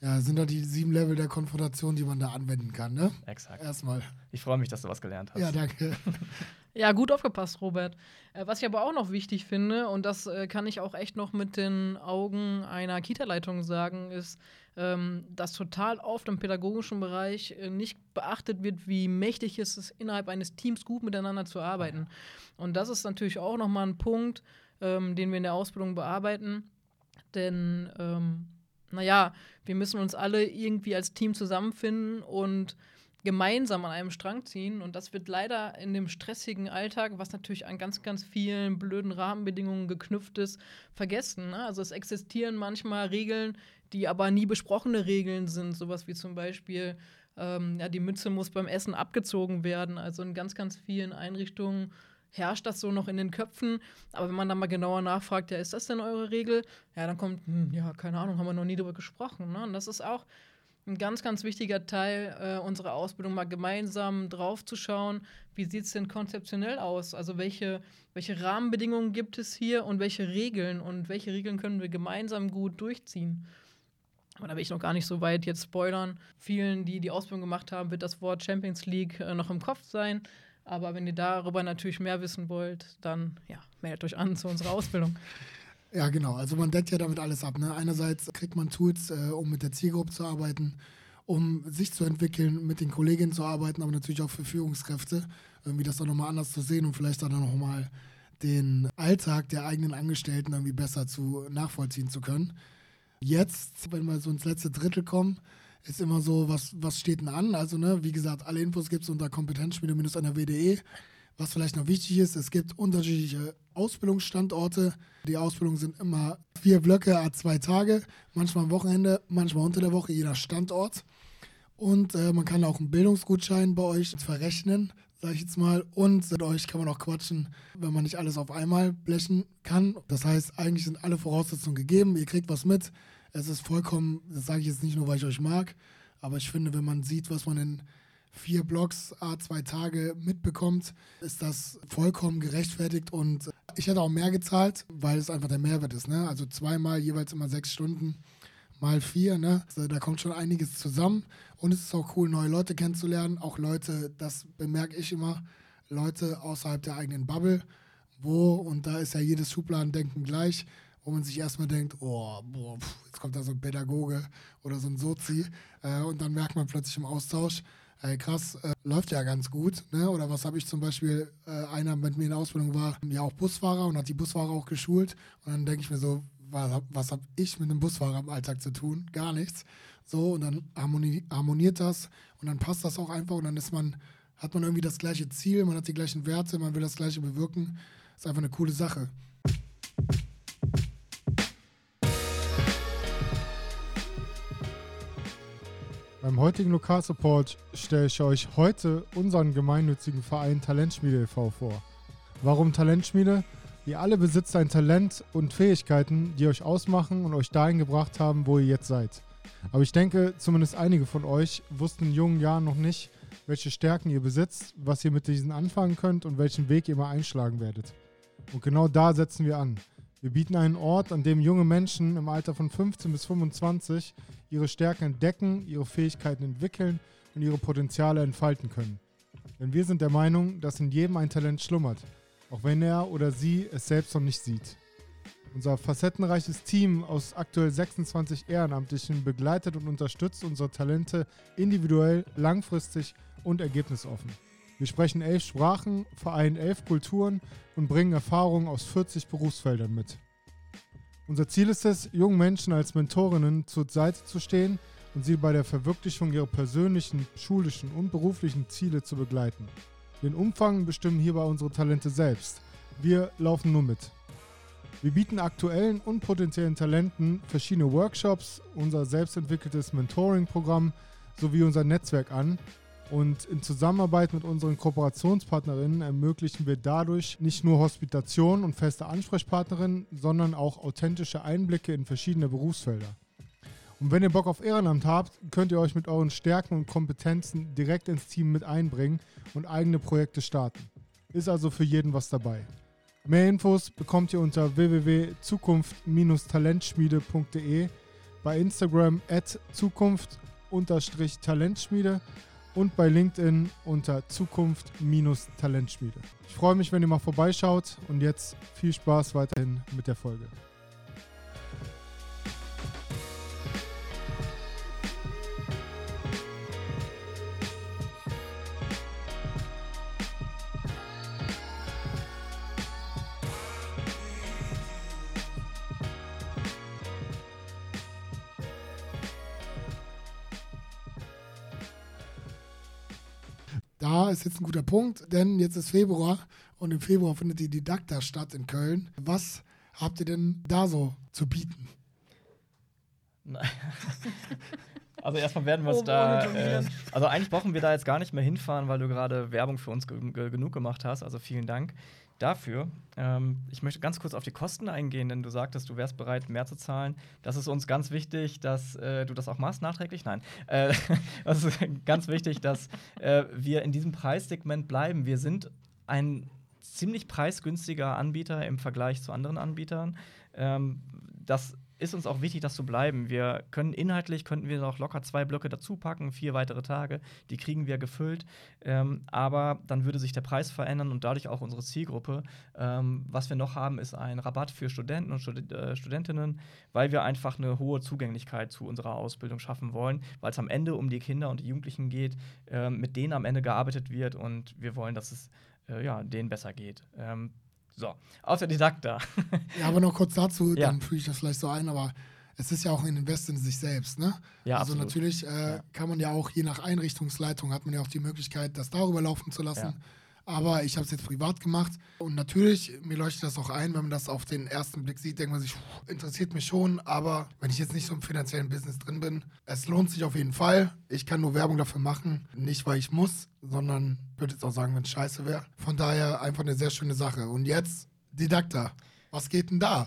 Ja, sind da die sieben Level der Konfrontation, die man da anwenden kann, ne? Exakt. Erstmal. Ich freue mich, dass du was gelernt hast. Ja, danke. Ja, gut aufgepasst, Robert. Äh, was ich aber auch noch wichtig finde, und das äh, kann ich auch echt noch mit den Augen einer Kita-Leitung sagen, ist, ähm, dass total oft im pädagogischen Bereich äh, nicht beachtet wird, wie mächtig es ist, innerhalb eines Teams gut miteinander zu arbeiten. Und das ist natürlich auch nochmal ein Punkt, ähm, den wir in der Ausbildung bearbeiten. Denn, ähm, naja, wir müssen uns alle irgendwie als Team zusammenfinden und gemeinsam an einem Strang ziehen. Und das wird leider in dem stressigen Alltag, was natürlich an ganz, ganz vielen blöden Rahmenbedingungen geknüpft ist, vergessen. Ne? Also es existieren manchmal Regeln, die aber nie besprochene Regeln sind. Sowas wie zum Beispiel, ähm, ja, die Mütze muss beim Essen abgezogen werden. Also in ganz, ganz vielen Einrichtungen herrscht das so noch in den Köpfen. Aber wenn man dann mal genauer nachfragt, ja, ist das denn eure Regel? Ja, dann kommt, hm, ja, keine Ahnung, haben wir noch nie darüber gesprochen. Ne? Und das ist auch ein ganz, ganz wichtiger Teil äh, unserer Ausbildung, mal gemeinsam drauf zu schauen, wie sieht es denn konzeptionell aus? Also welche, welche Rahmenbedingungen gibt es hier und welche Regeln und welche Regeln können wir gemeinsam gut durchziehen? Aber da will ich noch gar nicht so weit jetzt spoilern. Vielen, die die Ausbildung gemacht haben, wird das Wort Champions League äh, noch im Kopf sein. Aber wenn ihr darüber natürlich mehr wissen wollt, dann ja, meldet euch an zu unserer Ausbildung. Ja, genau. Also man deckt ja damit alles ab. Ne? Einerseits kriegt man Tools, äh, um mit der Zielgruppe zu arbeiten, um sich zu entwickeln, mit den Kolleginnen zu arbeiten, aber natürlich auch für Führungskräfte, irgendwie das dann nochmal anders zu sehen und vielleicht dann nochmal den Alltag der eigenen Angestellten irgendwie besser zu nachvollziehen zu können. Jetzt, wenn wir so ins letzte Drittel kommen, ist immer so, was, was steht denn an? Also, ne, wie gesagt, alle Infos gibt es unter kompetenzschmiede-nrw.de. Was vielleicht noch wichtig ist, es gibt unterschiedliche Ausbildungsstandorte. Die Ausbildungen sind immer vier Blöcke, a zwei Tage, manchmal am Wochenende, manchmal unter der Woche, jeder Standort. Und äh, man kann auch einen Bildungsgutschein bei euch verrechnen, sage ich jetzt mal. Und mit euch kann man auch quatschen, wenn man nicht alles auf einmal blechen kann. Das heißt, eigentlich sind alle Voraussetzungen gegeben. Ihr kriegt was mit. Es ist vollkommen, das sage ich jetzt nicht nur, weil ich euch mag, aber ich finde, wenn man sieht, was man in vier Blogs, a zwei Tage mitbekommt, ist das vollkommen gerechtfertigt und ich hätte auch mehr gezahlt, weil es einfach der Mehrwert ist. Ne? Also zweimal jeweils immer sechs Stunden mal vier, ne? Also, da kommt schon einiges zusammen und es ist auch cool, neue Leute kennenzulernen. Auch Leute, das bemerke ich immer, Leute außerhalb der eigenen Bubble, wo, und da ist ja jedes Schubladendenken gleich, wo man sich erstmal denkt, oh, boah, pff, jetzt kommt da so ein Pädagoge oder so ein Sozi äh, und dann merkt man plötzlich im Austausch, ey, krass, äh, läuft ja ganz gut. Ne? Oder was habe ich zum Beispiel, äh, einer mit mir in der Ausbildung war ja auch Busfahrer und hat die Busfahrer auch geschult. Und dann denke ich mir so, was, was habe ich mit einem Busfahrer im Alltag zu tun? Gar nichts. So, und dann harmoni harmoniert das und dann passt das auch einfach und dann ist man, hat man irgendwie das gleiche Ziel, man hat die gleichen Werte, man will das gleiche bewirken. Ist einfach eine coole Sache. Beim heutigen Lokalsupport stelle ich euch heute unseren gemeinnützigen Verein Talentschmiede e.V. vor. Warum Talentschmiede? Ihr alle besitzt ein Talent und Fähigkeiten, die euch ausmachen und euch dahin gebracht haben, wo ihr jetzt seid. Aber ich denke, zumindest einige von euch wussten in jungen Jahren noch nicht, welche Stärken ihr besitzt, was ihr mit diesen anfangen könnt und welchen Weg ihr mal einschlagen werdet. Und genau da setzen wir an. Wir bieten einen Ort, an dem junge Menschen im Alter von 15 bis 25 ihre Stärken entdecken, ihre Fähigkeiten entwickeln und ihre Potenziale entfalten können. Denn wir sind der Meinung, dass in jedem ein Talent schlummert, auch wenn er oder sie es selbst noch nicht sieht. Unser facettenreiches Team aus aktuell 26 Ehrenamtlichen begleitet und unterstützt unsere Talente individuell, langfristig und ergebnisoffen. Wir sprechen elf Sprachen, vereinen elf Kulturen und bringen Erfahrungen aus 40 Berufsfeldern mit. Unser Ziel ist es, jungen Menschen als Mentorinnen zur Seite zu stehen und sie bei der Verwirklichung ihrer persönlichen, schulischen und beruflichen Ziele zu begleiten. Den Umfang bestimmen hierbei unsere Talente selbst. Wir laufen nur mit. Wir bieten aktuellen und potenziellen Talenten verschiedene Workshops, unser selbstentwickeltes Mentoring-Programm sowie unser Netzwerk an, und in Zusammenarbeit mit unseren Kooperationspartnerinnen ermöglichen wir dadurch nicht nur Hospitation und feste Ansprechpartnerinnen, sondern auch authentische Einblicke in verschiedene Berufsfelder. Und wenn ihr Bock auf Ehrenamt habt, könnt ihr euch mit euren Stärken und Kompetenzen direkt ins Team mit einbringen und eigene Projekte starten. Ist also für jeden was dabei. Mehr Infos bekommt ihr unter www.zukunft-talentschmiede.de, bei Instagram at zukunft-talentschmiede und bei LinkedIn unter Zukunft-Talentschmiede. Ich freue mich, wenn ihr mal vorbeischaut und jetzt viel Spaß weiterhin mit der Folge. Ist jetzt ein guter Punkt, denn jetzt ist Februar und im Februar findet die Didakta statt in Köln. Was habt ihr denn da so zu bieten? Also erstmal werden wir es Oh, da. Äh, also eigentlich brauchen wir da jetzt gar nicht mehr hinfahren, weil du gerade Werbung für uns ge ge genug gemacht hast. Also vielen Dank dafür. Ähm, ich möchte ganz kurz auf die Kosten eingehen, denn du sagtest, du wärst bereit, mehr zu zahlen. Das ist uns ganz wichtig, dass äh, du das auch machst, nachträglich. Nein. Äh, das ist ganz wichtig, dass äh, wir in diesem Preissegment bleiben. Wir sind ein ziemlich preisgünstiger Anbieter im Vergleich zu anderen Anbietern. Ähm, das ist uns auch wichtig, das zu bleiben. Wir können inhaltlich könnten wir noch locker zwei Blöcke dazu packen, vier weitere Tage, die kriegen wir gefüllt. Ähm, aber dann würde sich der Preis verändern und dadurch auch unsere Zielgruppe. Ähm, was wir noch haben, ist ein Rabatt für Studenten und Stud äh, Studentinnen, weil wir einfach eine hohe Zugänglichkeit zu unserer Ausbildung schaffen wollen, weil es am Ende um die Kinder und die Jugendlichen geht, ähm, mit denen am Ende gearbeitet wird und wir wollen, dass es äh, ja, denen besser geht. Ähm, so, aus der Didakta. Ja, aber noch kurz dazu, Ja. dann füge ich das vielleicht so ein, aber es ist ja auch ein Invest in sich selbst, ne? Ja, also absolut. natürlich äh, Ja. kann man ja auch, je nach Einrichtungsleitung, hat man ja auch die Möglichkeit, das darüber laufen zu lassen. Ja. Aber ich habe es jetzt privat gemacht und natürlich, mir leuchtet das auch ein, wenn man das auf den ersten Blick sieht, denkt man sich, interessiert mich schon, aber wenn ich jetzt nicht so im finanziellen Business drin bin, es lohnt sich auf jeden Fall. Ich kann nur Werbung dafür machen, nicht weil ich muss, sondern würde jetzt auch sagen, wenn es scheiße wäre. Von daher einfach eine sehr schöne Sache. Und jetzt Didakta. Was geht denn da?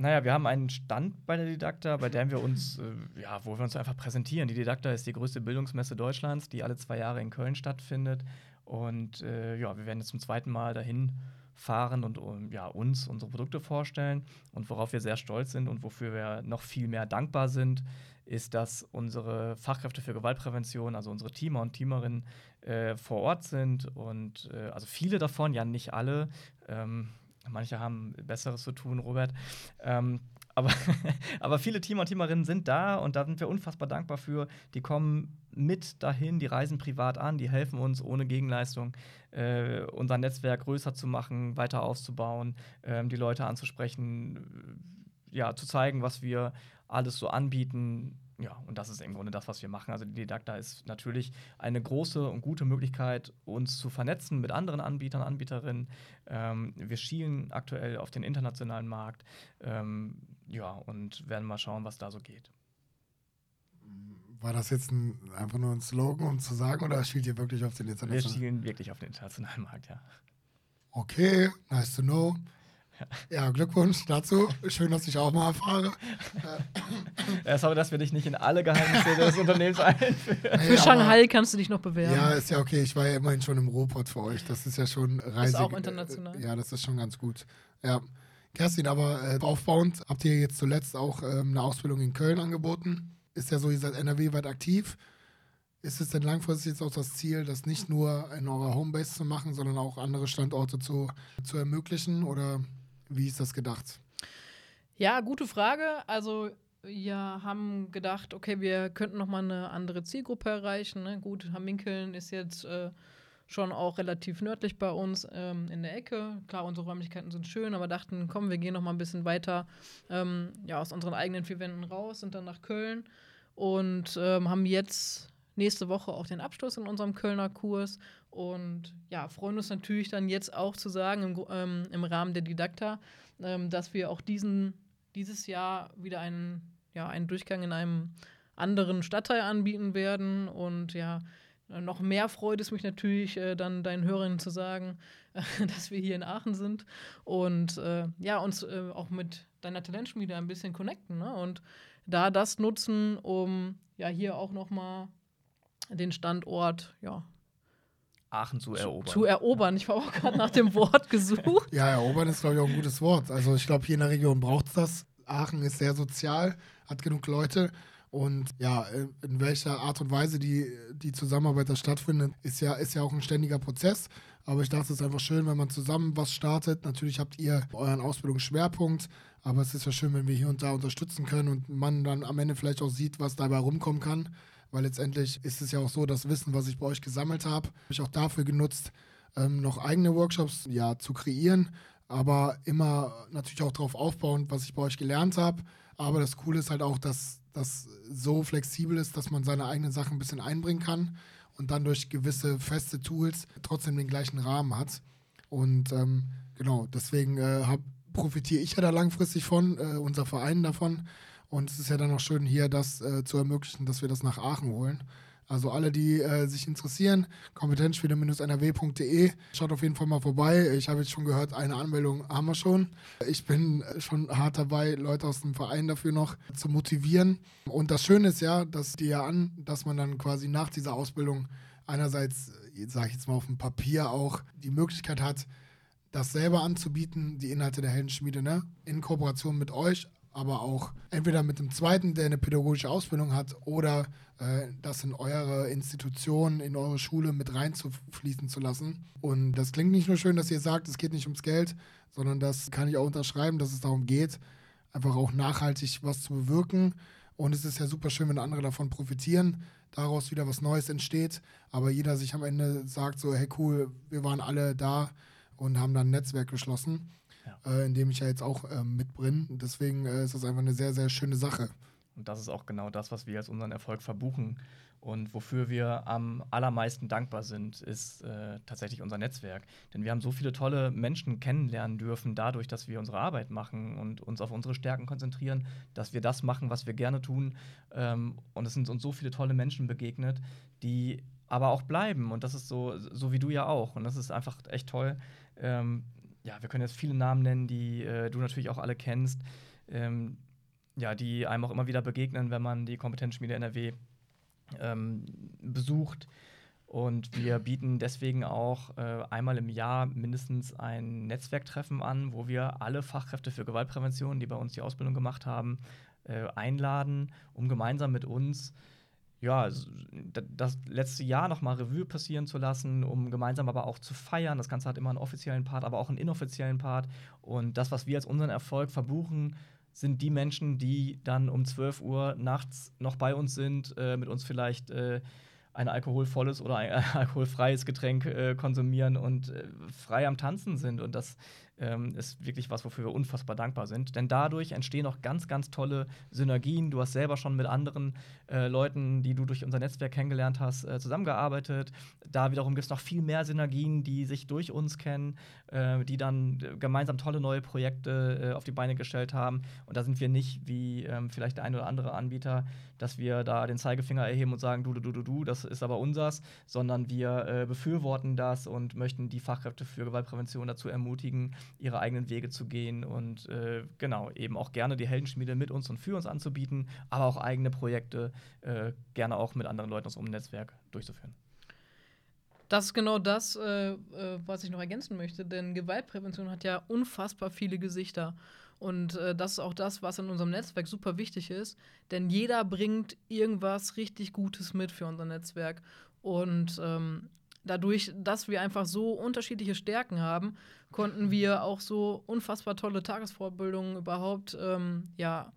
Naja, wir haben einen Stand bei der Didakta, bei dem wir uns, äh, ja, wo wir uns einfach präsentieren. Die Didakta ist die größte Bildungsmesse Deutschlands, die alle zwei Jahre in Köln stattfindet. Und äh, ja, wir werden jetzt zum zweiten Mal dahin fahren und um, ja, uns unsere Produkte vorstellen. Und worauf wir sehr stolz sind und wofür wir noch viel mehr dankbar sind, ist, dass unsere Fachkräfte für Gewaltprävention, also unsere Teamer und Teamerinnen, äh, vor Ort sind. Und äh, also viele davon, ja nicht alle, ähm, manche haben Besseres zu tun, Robert. Ähm, aber, aber viele Teamer und Teamerinnen sind da und da sind wir unfassbar dankbar für. Die kommen mit dahin, die reisen privat an, die helfen uns ohne Gegenleistung, äh, unser Netzwerk größer zu machen, weiter auszubauen, äh, die Leute anzusprechen, ja, zu zeigen, was wir alles so anbieten. Ja, und das ist im Grunde das, was wir machen. Also die Didakta ist natürlich eine große und gute Möglichkeit, uns zu vernetzen mit anderen Anbietern, Anbieterinnen. Ähm, wir schielen aktuell auf den internationalen Markt. Ähm, ja, und werden mal schauen, was da so geht. War das jetzt ein, einfach nur ein Slogan, um zu sagen, oder schielt ihr wirklich auf den internationalen Markt? Wir schielen wirklich auf den internationalen Markt, ja. Okay, nice to know. Ja, Glückwunsch dazu. Schön, dass ich auch mal erfahre. Ja, sorry, dass wir dich nicht in alle Geheimnisse des Unternehmens einführen. Nee, für Shanghai kannst du dich noch bewerben. Ja, ist ja okay. Ich war ja immerhin schon im Ruhrpott für euch. Das ist ja schon reisig. Ist auch international. Ja, das ist schon ganz gut. Ja. Kerstin, aber äh, aufbauend, habt ihr jetzt zuletzt auch ähm, eine Ausbildung in Köln angeboten? Ist ja so, ihr seid NRW-weit aktiv. Ist es denn langfristig jetzt auch das Ziel, das nicht nur in eurer Homebase zu machen, sondern auch andere Standorte zu, zu ermöglichen? Oder wie ist das gedacht? Ja, gute Frage. Also wir haben gedacht, okay, wir könnten noch mal eine andere Zielgruppe erreichen. Ne? Gut, Hamminkeln ist jetzt äh, schon auch relativ nördlich bei uns ähm, in der Ecke. Klar, unsere Räumlichkeiten sind schön, aber dachten, komm, wir gehen noch mal ein bisschen weiter ähm, ja, aus unseren eigenen vier Wänden raus, sind dann nach Köln und ähm, haben jetzt nächste Woche auch den Abschluss in unserem Kölner Kurs und ja, freuen uns natürlich dann jetzt auch zu sagen im, ähm, im Rahmen der Didakta, ähm, dass wir auch diesen, dieses Jahr wieder einen, ja, einen Durchgang in einem anderen Stadtteil anbieten werden. Und ja, noch mehr freut es mich natürlich, äh, dann deinen Hörerinnen zu sagen, äh, dass wir hier in Aachen sind und äh, ja, uns äh, auch mit deiner Talentschmiede ein bisschen connecten ne? und da das nutzen, um ja hier auch noch mal den Standort ja, Aachen zu erobern. Zu erobern. Ich habe auch gerade nach dem Wort gesucht. Ja, erobern ist, glaube ich, auch ein gutes Wort. Also ich glaube, hier in der Region braucht es das. Aachen ist sehr sozial, hat genug Leute. Und ja, in welcher Art und Weise die, die Zusammenarbeit da stattfindet, ist ja, ist ja auch ein ständiger Prozess. Aber ich dachte, es ist einfach schön, wenn man zusammen was startet. Natürlich habt ihr euren Ausbildungsschwerpunkt, aber es ist ja schön, wenn wir hier und da unterstützen können und man dann am Ende vielleicht auch sieht, was dabei rumkommen kann weil letztendlich ist es ja auch so, das Wissen, was ich bei euch gesammelt habe, habe ich auch dafür genutzt, ähm, noch eigene Workshops ja, zu kreieren, aber immer natürlich auch darauf aufbauend, was ich bei euch gelernt habe. Aber das Coole ist halt auch, dass das so flexibel ist, dass man seine eigenen Sachen ein bisschen einbringen kann und dann durch gewisse feste Tools trotzdem den gleichen Rahmen hat. Und ähm, genau, deswegen äh, profitiere ich ja da langfristig von, äh, unser Verein davon. Und es ist ja dann auch schön, hier das äh, zu ermöglichen, dass wir das nach Aachen holen. Also alle, die äh, sich interessieren, kompetenzspiele-nrw.de, schaut auf jeden Fall mal vorbei. Ich habe jetzt schon gehört, eine Anmeldung haben wir schon. Ich bin schon hart dabei, Leute aus dem Verein dafür noch zu motivieren. Und das Schöne ist ja, dass die ja an, dass man dann quasi nach dieser Ausbildung einerseits, sage ich jetzt mal auf dem Papier auch, die Möglichkeit hat, das selber anzubieten, die Inhalte der Heldenschmiede, ne? in Kooperation mit euch, aber auch entweder mit dem zweiten, der eine pädagogische Ausbildung hat, oder äh, das in eure Institution, in eure Schule mit reinzufließen zu lassen. Und das klingt nicht nur schön, dass ihr sagt, es geht nicht ums Geld, sondern das kann ich auch unterschreiben, dass es darum geht, einfach auch nachhaltig was zu bewirken. Und es ist ja super schön, wenn andere davon profitieren, daraus wieder was Neues entsteht, aber jeder sich am Ende sagt so, hey cool, wir waren alle da und haben dann ein Netzwerk geschlossen ja. äh, in dem ich ja jetzt auch äh, mitbringe. Deswegen äh, ist das einfach eine sehr, sehr schöne Sache. Und das ist auch genau das, was wir als unseren Erfolg verbuchen. Und wofür wir am allermeisten dankbar sind, ist äh, tatsächlich unser Netzwerk. Denn wir haben so viele tolle Menschen kennenlernen dürfen, dadurch, dass wir unsere Arbeit machen und uns auf unsere Stärken konzentrieren, dass wir das machen, was wir gerne tun. Ähm, und es sind uns so viele tolle Menschen begegnet, die aber auch bleiben. Und das ist so, so wie du ja auch. Und das ist einfach echt toll, ähm, ja, wir können jetzt viele Namen nennen, die äh, du natürlich auch alle kennst, ähm, ja, die einem auch immer wieder begegnen, wenn man die Kompetenzschmiede NRW ähm, besucht. Und wir bieten deswegen auch äh, einmal im Jahr mindestens ein Netzwerktreffen an, wo wir alle Fachkräfte für Gewaltprävention, die bei uns die Ausbildung gemacht haben, äh, einladen, um gemeinsam mit uns ja, das letzte Jahr nochmal Revue passieren zu lassen, um gemeinsam aber auch zu feiern. Das Ganze hat immer einen offiziellen Part, aber auch einen inoffiziellen Part. Und das, was wir als unseren Erfolg verbuchen, sind die Menschen, die dann um 12 Uhr nachts noch bei uns sind, äh, mit uns vielleicht äh, ein alkoholvolles oder ein alkoholfreies Getränk äh, konsumieren und äh, frei am Tanzen sind. Und das ähm, ist wirklich was, wofür wir unfassbar dankbar sind. Denn dadurch entstehen auch ganz, ganz tolle Synergien. Du hast selber schon mit anderen äh, Leuten, die du durch unser Netzwerk kennengelernt hast, äh, zusammengearbeitet. Da wiederum gibt es noch viel mehr Synergien, die sich durch uns kennen, äh, die dann gemeinsam tolle neue Projekte äh, auf die Beine gestellt haben. Und da sind wir nicht wie ähm, vielleicht der ein oder andere Anbieter, dass wir da den Zeigefinger erheben und sagen, du, du, du, du, du, das ist aber unsers, sondern wir äh, befürworten das und möchten die Fachkräfte für Gewaltprävention dazu ermutigen, ihre eigenen Wege zu gehen und äh, genau, eben auch gerne die Heldenschmiede mit uns und für uns anzubieten, aber auch eigene Projekte äh, gerne auch mit anderen Leuten aus unserem Netzwerk durchzuführen. Das ist genau das, äh, äh, was ich noch ergänzen möchte, denn Gewaltprävention hat ja unfassbar viele Gesichter. Und äh, das ist auch das, was in unserem Netzwerk super wichtig ist, denn jeder bringt irgendwas richtig Gutes mit für unser Netzwerk. Und ähm, dadurch, dass wir einfach so unterschiedliche Stärken haben, konnten wir auch so unfassbar tolle Tagesfortbildungen überhaupt ähm, ja,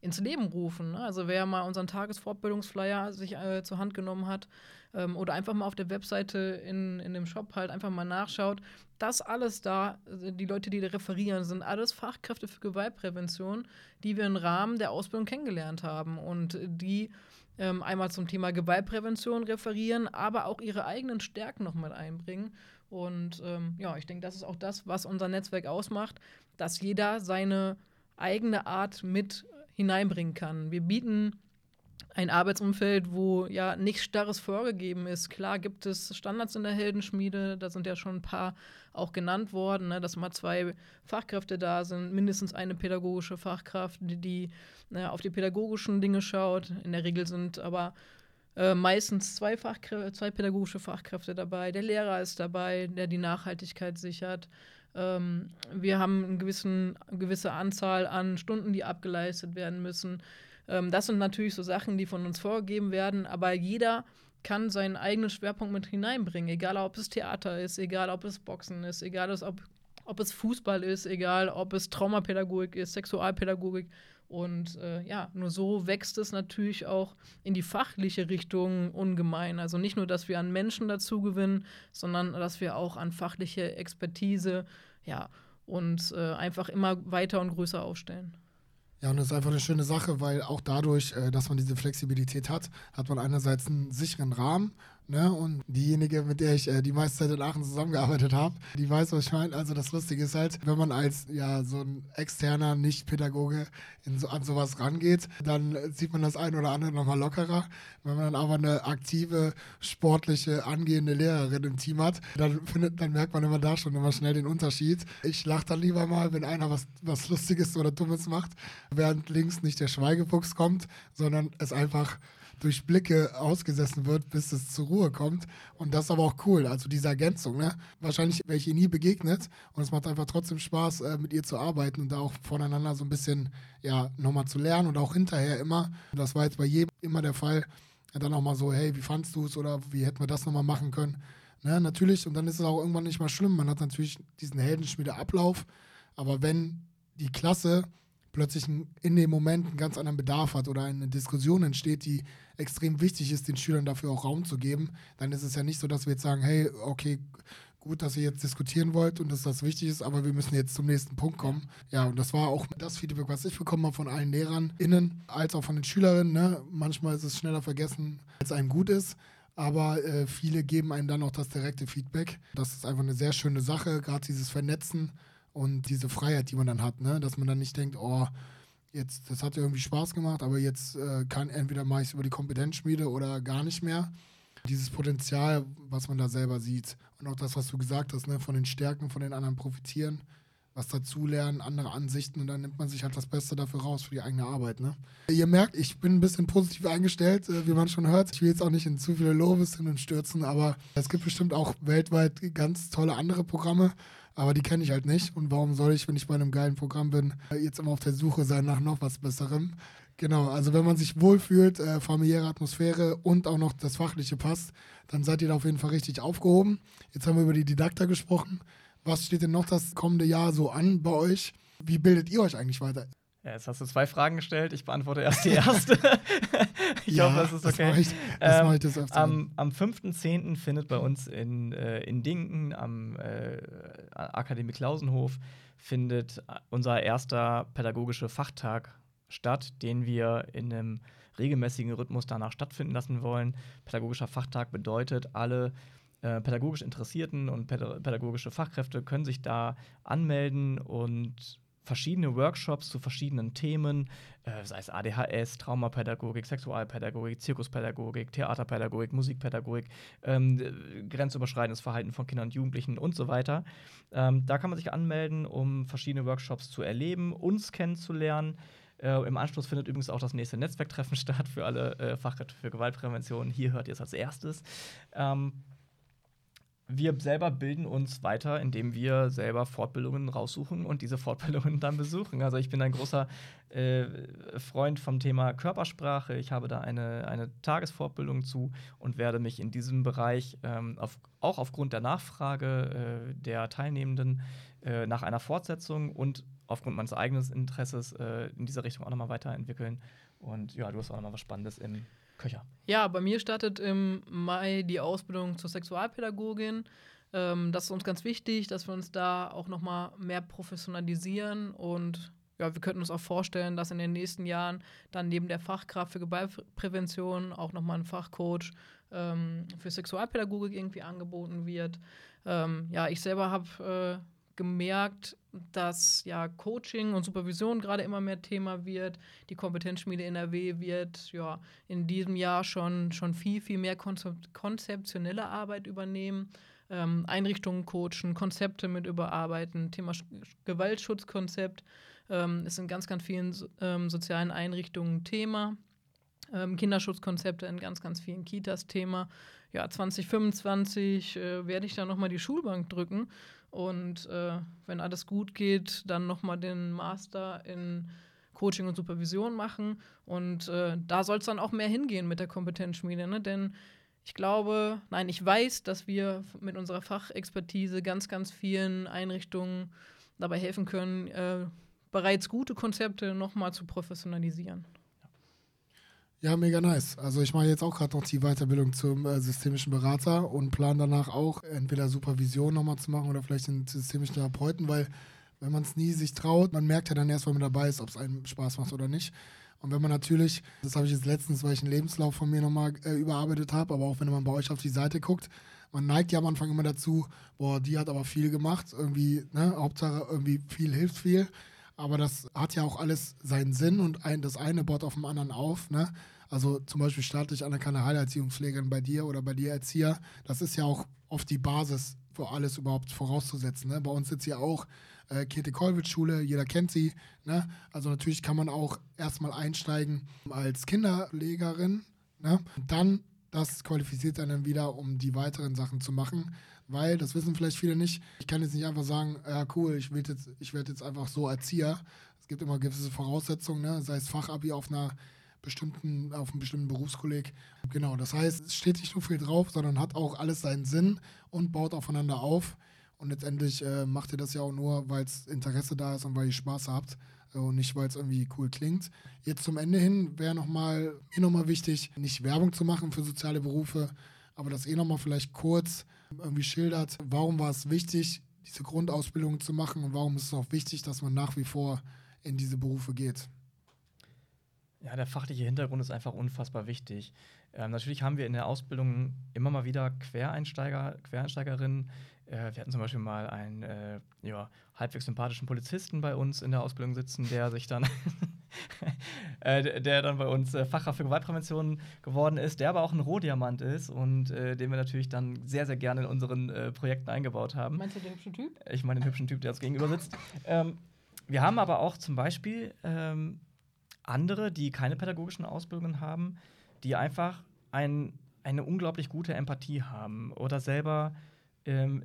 ins Leben rufen. Ne? Also wer mal unseren Tagesfortbildungsflyer sich äh, zur Hand genommen hat ähm, oder einfach mal auf der Webseite in, in dem Shop halt einfach mal nachschaut, das alles da, äh, die Leute, die da referieren, sind alles Fachkräfte für Gewaltprävention, die wir im Rahmen der Ausbildung kennengelernt haben und die ähm, einmal zum Thema Gewaltprävention referieren, aber auch ihre eigenen Stärken noch mit einbringen. Und ähm, ja, ich denke, das ist auch das, was unser Netzwerk ausmacht, dass jeder seine eigene Art mit hineinbringen kann. Wir bieten ein Arbeitsumfeld, wo ja nichts Starres vorgegeben ist. Klar gibt es Standards in der Heldenschmiede, da sind ja schon ein paar auch genannt worden, ne, dass mal zwei Fachkräfte da sind, mindestens eine pädagogische Fachkraft, die, die ne, auf die pädagogischen Dinge schaut. In der Regel sind aber äh, meistens zwei, Fachkrä zwei pädagogische Fachkräfte dabei. Der Lehrer ist dabei, der die Nachhaltigkeit sichert. Ähm, wir haben einen gewissen, eine gewisse Anzahl an Stunden, die abgeleistet werden müssen. Ähm, das sind natürlich so Sachen, die von uns vorgegeben werden, aber jeder kann seinen eigenen Schwerpunkt mit hineinbringen, egal ob es Theater ist, egal ob es Boxen ist, egal ob, ob es Fußball ist, egal ob es Traumapädagogik ist, Sexualpädagogik. Und äh, ja, nur so wächst es natürlich auch in die fachliche Richtung ungemein. Also nicht nur, dass wir an Menschen dazu gewinnen, sondern dass wir auch an fachliche Expertise, ja, uns äh, einfach immer weiter und größer aufstellen. Ja, und das ist einfach eine schöne Sache, weil auch dadurch, äh, dass man diese Flexibilität hat, hat man einerseits einen sicheren Rahmen Ne? Und diejenige, mit der ich äh, die meiste Zeit in Aachen zusammengearbeitet habe, die weiß, was ich meine. Also das Lustige ist halt, wenn man als ja so ein externer Nicht-Pädagoge so, an sowas rangeht, dann sieht man das ein oder andere nochmal lockerer. Wenn man dann aber eine aktive, sportliche, angehende Lehrerin im Team hat, dann, findet, dann merkt man immer da schon immer schnell den Unterschied. Ich lache dann lieber mal, wenn einer was, was Lustiges oder Dummes macht, während links nicht der Schweigefuchs kommt, sondern es einfach durch Blicke ausgesessen wird, bis es zur Ruhe kommt. Und das ist aber auch cool, also diese Ergänzung. Ne? Wahrscheinlich wäre ich ihr nie begegnet und es macht einfach trotzdem Spaß, äh, mit ihr zu arbeiten und da auch voneinander so ein bisschen ja, nochmal zu lernen und auch hinterher immer. Das war jetzt bei jedem immer der Fall. Dann auch mal so, hey, wie fandst du es oder wie hätten wir das nochmal machen können? Ne, natürlich, und dann ist es auch irgendwann nicht mal schlimm. Man hat natürlich diesen Heldenschmiede-Ablauf, aber wenn die Klasse plötzlich in dem Moment einen ganz anderen Bedarf hat oder eine Diskussion entsteht, die extrem wichtig ist, den Schülern dafür auch Raum zu geben, dann ist es ja nicht so, dass wir jetzt sagen, hey, okay, gut, dass ihr jetzt diskutieren wollt und dass das wichtig ist, aber wir müssen jetzt zum nächsten Punkt kommen. Ja, und das war auch das Feedback, was ich bekommen habe von allen Lehrern innen, als auch von den Schülerinnen. Ne? Manchmal ist es schneller vergessen, als einem gut ist. Aber äh, viele geben einem dann auch das direkte Feedback. Das ist einfach eine sehr schöne Sache, gerade dieses Vernetzen und diese Freiheit, die man dann hat, ne? dass man dann nicht denkt, oh, jetzt, das hat irgendwie Spaß gemacht, aber jetzt äh, kann entweder mache ich es über die Kompetenzschmiede oder gar nicht mehr. Dieses Potenzial, was man da selber sieht und auch das, was du gesagt hast, ne? von den Stärken von den anderen profitieren, was dazulernen, andere Ansichten und dann nimmt man sich halt das Beste dafür raus für die eigene Arbeit. Ne? Ihr merkt, ich bin ein bisschen positiv eingestellt, äh, wie man schon hört. Ich will jetzt auch nicht in zu viele Lobes hin und stürzen, aber es gibt bestimmt auch weltweit ganz tolle andere Programme, aber die kenne ich halt nicht. Und warum soll ich, wenn ich bei einem geilen Programm bin, äh, jetzt immer auf der Suche sein nach noch was Besserem? Genau, also wenn man sich wohlfühlt, äh, familiäre Atmosphäre und auch noch das Fachliche passt, dann seid ihr da auf jeden Fall richtig aufgehoben. Jetzt haben wir über die Didakta gesprochen. Was steht denn noch das kommende Jahr so an bei euch? Wie bildet ihr euch eigentlich weiter? Ja, jetzt hast du zwei Fragen gestellt. Ich beantworte erst die erste. ich ja, hoffe, das ist okay. Das mache ich, das Ähm, das. Am, am 5.10. findet bei uns in, äh, in Dinken am äh, Akademie Klausenhof findet unser erster pädagogischer Fachtag statt, den wir in einem regelmäßigen Rhythmus danach stattfinden lassen wollen. Pädagogischer Fachtag bedeutet, alle äh, pädagogisch Interessierten und päda pädagogische Fachkräfte können sich da anmelden und verschiedene Workshops zu verschiedenen Themen, äh, sei es ADHS, Traumapädagogik, Sexualpädagogik, Zirkuspädagogik, Theaterpädagogik, Musikpädagogik, ähm, grenzüberschreitendes Verhalten von Kindern und Jugendlichen und so weiter. Ähm, da kann man sich anmelden, um verschiedene Workshops zu erleben, uns kennenzulernen. Äh, Im Anschluss findet übrigens auch das nächste Netzwerktreffen statt für alle äh, Fachkräfte für Gewaltprävention. Hier hört ihr es als erstes. Ähm, wir selber bilden uns weiter, indem wir selber Fortbildungen raussuchen und diese Fortbildungen dann besuchen. Also ich bin ein großer äh, Freund vom Thema Körpersprache. Ich habe da eine, eine Tagesfortbildung zu und werde mich in diesem Bereich ähm, auf, auch aufgrund der Nachfrage äh, der Teilnehmenden äh, nach einer Fortsetzung und aufgrund meines eigenen Interesses äh, in dieser Richtung auch nochmal weiterentwickeln. Und ja, du hast auch nochmal was Spannendes im Köcher. Ja, bei mir startet im Mai die Ausbildung zur Sexualpädagogin. Ähm, das ist uns ganz wichtig, dass wir uns da auch noch mal mehr professionalisieren und ja, wir könnten uns auch vorstellen, dass in den nächsten Jahren dann neben der Fachkraft für Gewaltprävention auch noch mal ein Fachcoach ähm, für Sexualpädagogik irgendwie angeboten wird. Ähm, ja, ich selber habe äh, gemerkt, dass ja Coaching und Supervision gerade immer mehr Thema wird. Die Kompetenzschmiede NRW wird ja in diesem Jahr schon, schon viel, viel mehr konzeptionelle Arbeit übernehmen. Ähm, Einrichtungen coachen, Konzepte mit überarbeiten, Thema Sch Gewaltschutzkonzept ähm, ist in ganz, ganz vielen ähm, sozialen Einrichtungen Thema. Ähm, Kinderschutzkonzepte in ganz, ganz vielen Kitas Thema. Ja, 2025 äh, werde ich da nochmal die Schulbank drücken und äh, wenn alles gut geht, dann nochmal den Master in Coaching und Supervision machen. Und äh, da soll es dann auch mehr hingehen mit der Kompetenzschmiede. Ne? Denn ich glaube, nein, ich weiß, dass wir mit unserer Fachexpertise ganz, ganz vielen Einrichtungen dabei helfen können, äh, bereits gute Konzepte nochmal zu professionalisieren. Ja, mega nice. Also ich mache jetzt auch gerade noch die Weiterbildung zum äh, systemischen Berater und plane danach auch entweder Supervision nochmal zu machen oder vielleicht den systemischen Therapeuten, weil wenn man es nie sich traut, man merkt ja dann erst, wenn man dabei ist, ob es einem Spaß macht oder nicht. Und wenn man natürlich, das habe ich jetzt letztens, weil ich einen Lebenslauf von mir nochmal äh, überarbeitet habe, aber auch wenn man bei euch auf die Seite guckt, man neigt ja am Anfang immer dazu, boah, die hat aber viel gemacht, irgendwie, ne, Hauptsache irgendwie viel hilft viel. Aber das hat ja auch alles seinen Sinn und ein, das eine baut auf dem anderen auf, ne? Also zum Beispiel staatlich anerkannte Heilerziehungspflegerin bei dir oder bei dir Erzieher, das ist ja auch oft die Basis für alles überhaupt vorauszusetzen. Ne? Bei uns sitzt ja auch äh, Käthe Kollwitz Schule, jeder kennt sie. Ne? Also natürlich kann man auch erstmal einsteigen als Kinderlegerin. Ne? Dann, das qualifiziert dann wieder, um die weiteren Sachen zu machen. Weil, das wissen vielleicht viele nicht, ich kann jetzt nicht einfach sagen, ja cool, ich werde jetzt, ich werd jetzt einfach so Erzieher. Es gibt immer gewisse Voraussetzungen, ne? sei es Fachabi auf einer bestimmten, auf einem bestimmten Berufskolleg. Genau, das heißt, es steht nicht nur viel drauf, sondern hat auch alles seinen Sinn und baut aufeinander auf. Und letztendlich äh, macht ihr das ja auch nur, weil es Interesse da ist und weil ihr Spaß habt äh, und nicht, weil es irgendwie cool klingt. Jetzt zum Ende hin wäre nochmal, mir nochmal wichtig, nicht Werbung zu machen für soziale Berufe, aber dass ihr nochmal vielleicht kurz irgendwie schildert, warum war es wichtig, diese Grundausbildung zu machen und warum ist es auch wichtig, dass man nach wie vor in diese Berufe geht. Ja, der fachliche Hintergrund ist einfach unfassbar wichtig. Ähm, natürlich haben wir in der Ausbildung immer mal wieder Quereinsteiger, Quereinsteigerinnen. Äh, wir hatten zum Beispiel mal einen äh, ja, halbwegs sympathischen Polizisten bei uns in der Ausbildung sitzen, der sich dann äh, der dann bei uns äh, Fachkraft für Gewaltprävention geworden ist, der aber auch ein Rohdiamant ist und äh, den wir natürlich dann sehr, sehr gerne in unseren äh, Projekten eingebaut haben. Meinst du den hübschen Typ? Ich meine den hübschen Typ, der uns gegenüber sitzt. Ähm, wir haben aber auch zum Beispiel ähm, andere, die keine pädagogischen Ausbildungen haben, die einfach ein, eine unglaublich gute Empathie haben oder selber ähm,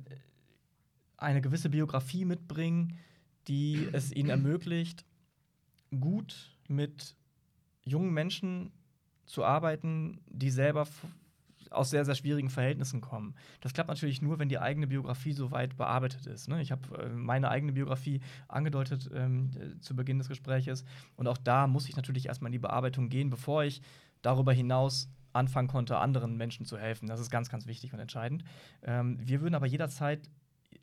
eine gewisse Biografie mitbringen, die es ihnen ermöglicht, gut mit jungen Menschen zu arbeiten, die selber aus sehr, sehr schwierigen Verhältnissen kommen. Das klappt natürlich nur, wenn die eigene Biografie so weit bearbeitet ist. Ne? Ich habe äh, meine eigene Biografie angedeutet ähm, zu Beginn des Gespräches. Und auch da muss ich natürlich erstmal in die Bearbeitung gehen, bevor ich darüber hinaus anfangen konnte, anderen Menschen zu helfen. Das ist ganz, ganz wichtig und entscheidend. Ähm, wir würden aber jederzeit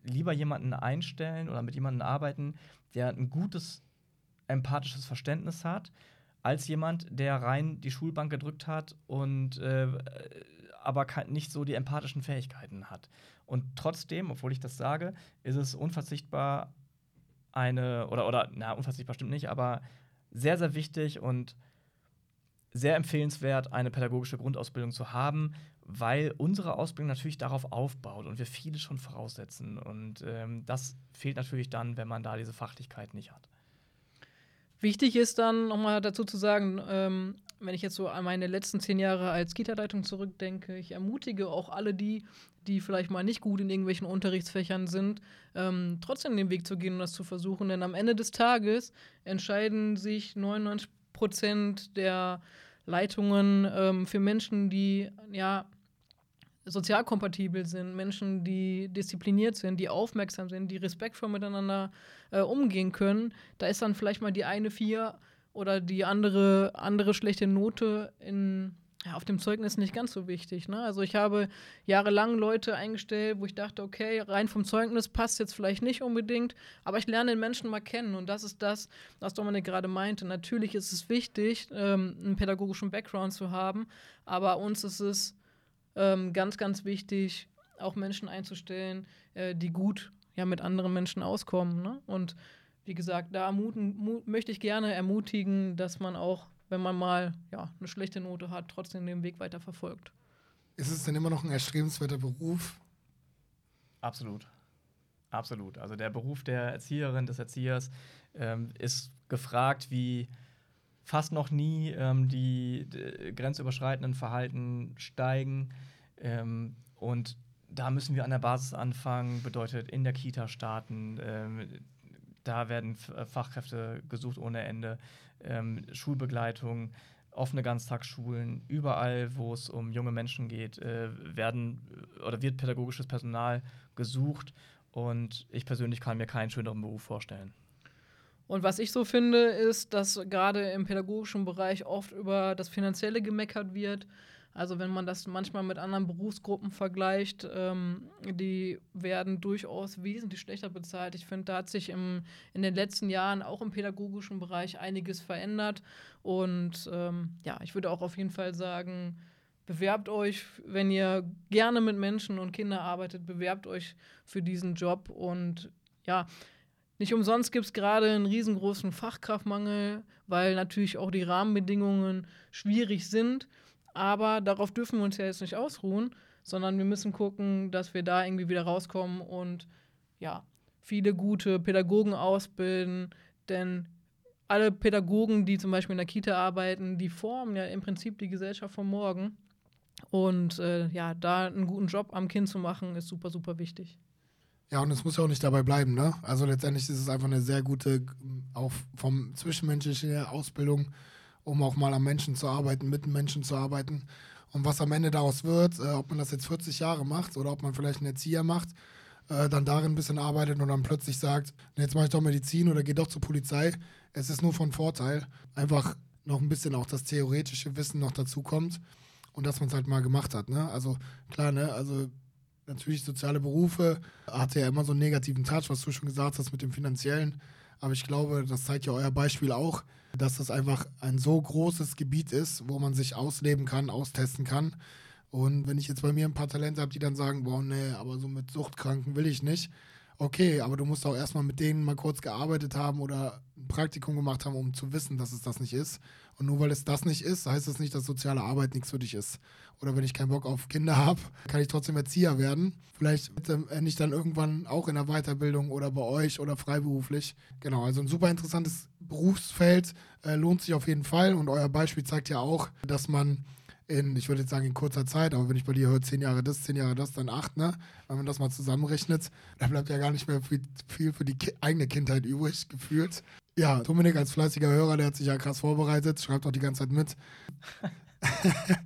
lieber jemanden einstellen oder mit jemandem arbeiten, der ein gutes empathisches Verständnis hat, als jemand, der rein die Schulbank gedrückt hat und äh, aber nicht so die empathischen Fähigkeiten hat. Und trotzdem, obwohl ich das sage, ist es unverzichtbar eine, oder, oder, na, unverzichtbar stimmt nicht, aber sehr, sehr wichtig und sehr empfehlenswert, eine pädagogische Grundausbildung zu haben, weil unsere Ausbildung natürlich darauf aufbaut und wir viele schon voraussetzen. Und ähm, das fehlt natürlich dann, wenn man da diese Fachlichkeit nicht hat. Wichtig ist dann nochmal dazu zu sagen, ähm, wenn ich jetzt so an meine letzten zehn Jahre als Kita-Leitung zurückdenke, ich ermutige auch alle die, die vielleicht mal nicht gut in irgendwelchen Unterrichtsfächern sind, ähm, trotzdem den Weg zu gehen und das zu versuchen. Denn am Ende des Tages entscheiden sich 99 Prozent der Leitungen ähm, für Menschen, die ja sozial kompatibel sind, Menschen, die diszipliniert sind, die aufmerksam sind, die respektvoll miteinander äh, umgehen können. Da ist dann vielleicht mal die eine vier oder die andere, andere schlechte Note in, ja, auf dem Zeugnis nicht ganz so wichtig. Ne? Also ich habe jahrelang Leute eingestellt, wo ich dachte, okay, rein vom Zeugnis passt jetzt vielleicht nicht unbedingt, aber ich lerne den Menschen mal kennen und das ist das, was Dominik gerade meinte. Natürlich ist es wichtig, ähm, einen pädagogischen Background zu haben, aber uns ist es ähm, ganz, ganz wichtig, auch Menschen einzustellen, äh, die gut ja, mit anderen Menschen auskommen. Ne? Und wie gesagt, da möchte ich gerne ermutigen, dass man auch, wenn man mal ja, eine schlechte Note hat, trotzdem den Weg weiter verfolgt. Ist es denn immer noch ein erstrebenswerter Beruf? Absolut. Absolut. Also der Beruf der Erzieherin, des Erziehers ähm, ist gefragt wie fast noch nie. Ähm, die, die, grenzüberschreitenden Verhalten steigen. Ähm, und da müssen wir an der Basis anfangen, bedeutet in der Kita starten. Da werden äh, Fachkräfte gesucht ohne Ende. Ähm, Schulbegleitung, offene Ganztagsschulen, überall, wo es um junge Menschen geht, äh, werden oder wird pädagogisches Personal gesucht. Und ich persönlich kann mir keinen schöneren Beruf vorstellen. Und was ich so finde, ist, dass gerade im pädagogischen Bereich oft über das Finanzielle gemeckert wird. Also wenn man das manchmal mit anderen Berufsgruppen vergleicht, ähm, die werden durchaus wesentlich schlechter bezahlt. Ich finde, da hat sich im, in den letzten Jahren auch im pädagogischen Bereich einiges verändert. Und ähm, ja, ich würde auch auf jeden Fall sagen, bewerbt euch, wenn ihr gerne mit Menschen und Kindern arbeitet, bewerbt euch für diesen Job. Und ja, nicht umsonst gibt es gerade einen riesengroßen Fachkraftmangel, weil natürlich auch die Rahmenbedingungen schwierig sind. Aber darauf dürfen wir uns ja jetzt nicht ausruhen, sondern wir müssen gucken, dass wir da irgendwie wieder rauskommen und ja, viele gute Pädagogen ausbilden. Denn alle Pädagogen, die zum Beispiel in der Kita arbeiten, die formen ja im Prinzip die Gesellschaft von morgen. Und äh, ja, da einen guten Job am Kind zu machen, ist super, super wichtig. Ja, und es muss ja auch nicht dabei bleiben, ne? Also letztendlich ist es einfach eine sehr gute, auch vom zwischenmenschlichen Ausbildung um auch mal am Menschen zu arbeiten, mit Menschen zu arbeiten. Und was am Ende daraus wird, äh, ob man das jetzt 40 Jahre macht oder ob man vielleicht einen Erzieher macht, äh, dann darin ein bisschen arbeitet und dann plötzlich sagt, jetzt mache ich doch Medizin oder gehe doch zur Polizei. Es ist nur von Vorteil, einfach noch ein bisschen auch das theoretische Wissen noch dazu kommt und dass man es halt mal gemacht hat. Ne? Also klar, ne? also natürlich soziale Berufe hatte ja immer so einen negativen Touch, was du schon gesagt hast mit dem finanziellen. Aber ich glaube, das zeigt ja euer Beispiel auch, dass das einfach ein so großes Gebiet ist, wo man sich ausleben kann, austesten kann. Und wenn ich jetzt bei mir ein paar Talente habe, die dann sagen, boah, nee, aber so mit Suchtkranken will ich nicht. Okay, aber du musst auch erstmal mit denen mal kurz gearbeitet haben oder ein Praktikum gemacht haben, um zu wissen, dass es das nicht ist. Und nur weil es das nicht ist, heißt das nicht, dass soziale Arbeit nichts für dich ist. Oder wenn ich keinen Bock auf Kinder habe, kann ich trotzdem Erzieher werden. Vielleicht ende ich dann irgendwann auch in der Weiterbildung oder bei euch oder freiberuflich. Genau, also ein super interessantes Berufsfeld, äh, lohnt sich auf jeden Fall. Und euer Beispiel zeigt ja auch, dass man in, ich würde jetzt sagen, in kurzer Zeit, aber wenn ich bei dir höre, zehn Jahre das, zehn Jahre das, dann acht, ne? Wenn man das mal zusammenrechnet, dann bleibt ja gar nicht mehr viel, viel für die Ki eigene Kindheit übrig, gefühlt. Ja, Dominik als fleißiger Hörer, der hat sich ja krass vorbereitet, schreibt auch die ganze Zeit mit.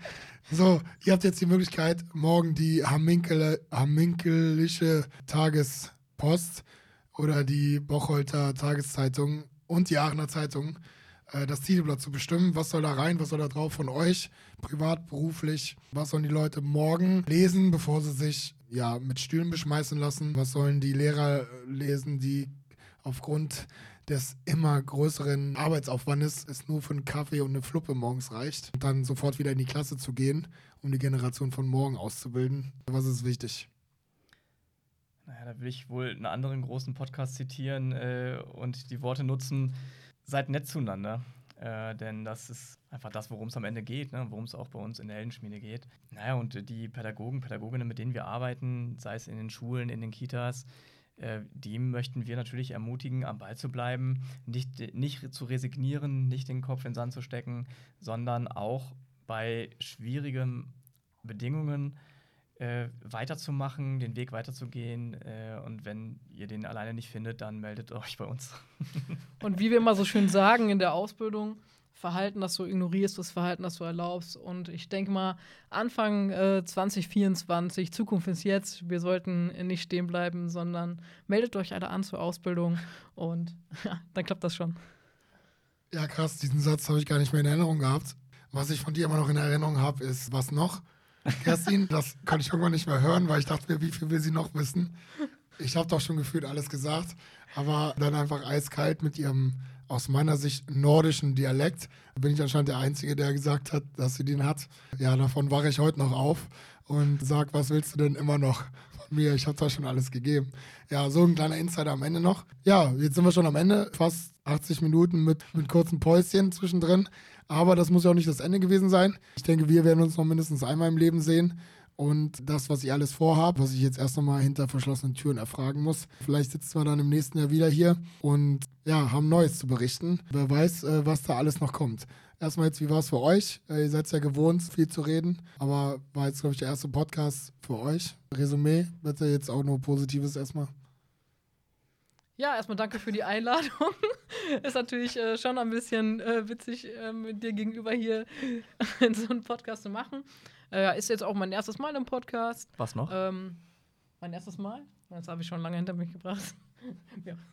so, ihr habt jetzt die Möglichkeit, morgen die Hamminkelische Tagespost oder die Bocholter Tageszeitung und die Aachener Zeitung äh, das Titelblatt zu bestimmen. Was soll da rein, was soll da drauf von euch, privat, beruflich? Was sollen die Leute morgen lesen, bevor sie sich ja, mit Stühlen beschmeißen lassen? Was sollen die Lehrer lesen, die aufgrund des immer größeren Arbeitsaufwandes es nur für einen Kaffee und eine Fluppe morgens reicht, und dann sofort wieder in die Klasse zu gehen, um die Generation von morgen auszubilden. Was ist wichtig? Naja, da will ich wohl einen anderen großen Podcast zitieren äh, und die Worte nutzen, seid nett zueinander. Äh, denn das ist einfach das, worum es am Ende geht, ne? worum es auch bei uns in der Heldenschmiede geht. Naja, und die Pädagogen, Pädagoginnen, mit denen wir arbeiten, sei es in den Schulen, in den Kitas, äh, die möchten wir natürlich ermutigen, am Ball zu bleiben, nicht, nicht zu resignieren, nicht den Kopf in den Sand zu stecken, sondern auch bei schwierigen Bedingungen äh, weiterzumachen, den Weg weiterzugehen. Äh, und wenn ihr den alleine nicht findet, dann meldet euch bei uns. und wie wir immer so schön sagen in der Ausbildung, Verhalten, das du ignorierst, das Verhalten, das du erlaubst. Und ich denke mal, Anfang äh, 2024, Zukunft ist jetzt. Wir sollten nicht stehen bleiben, sondern meldet euch alle an zur Ausbildung und ja, dann klappt das schon. Ja, krass, diesen Satz habe ich gar nicht mehr in Erinnerung gehabt. Was ich von dir immer noch in Erinnerung habe, ist, was noch? Kerstin, das konnte ich irgendwann nicht mehr hören, weil ich dachte mir, wie viel will sie noch wissen? Ich habe doch schon gefühlt alles gesagt, aber dann einfach eiskalt mit ihrem aus meiner Sicht nordischen Dialekt. Bin ich anscheinend der Einzige, der gesagt hat, dass sie den hat. Ja, davon wache ich heute noch auf und sag, was willst du denn immer noch von mir? Ich habe zwar schon alles gegeben. Ja, so ein kleiner Insider am Ende noch. Ja, jetzt sind wir schon am Ende, fast 80 Minuten mit, mit kurzen Päuschen zwischendrin. Aber das muss ja auch nicht das Ende gewesen sein. Ich denke, wir werden uns noch mindestens einmal im Leben sehen. Und das, was ich alles vorhabe, was ich jetzt erst nochmal hinter verschlossenen Türen erfragen muss. Vielleicht sitzen wir dann im nächsten Jahr wieder hier und ja, haben Neues zu berichten. Wer weiß, äh, was da alles noch kommt. Erstmal jetzt, wie war es für euch? Äh, ihr seid ja gewohnt, viel zu reden, aber war jetzt, glaube ich, der erste Podcast für euch. Resümee, bitte jetzt auch nur Positives erstmal. Ja, erstmal danke für die Einladung. ist natürlich äh, schon ein bisschen äh, witzig, äh, mit dir gegenüber hier so einen Podcast zu machen. Äh, ist jetzt auch mein erstes Mal im Podcast. Was noch? Ähm, mein erstes Mal? Das habe ich schon lange hinter mich gebracht. ja.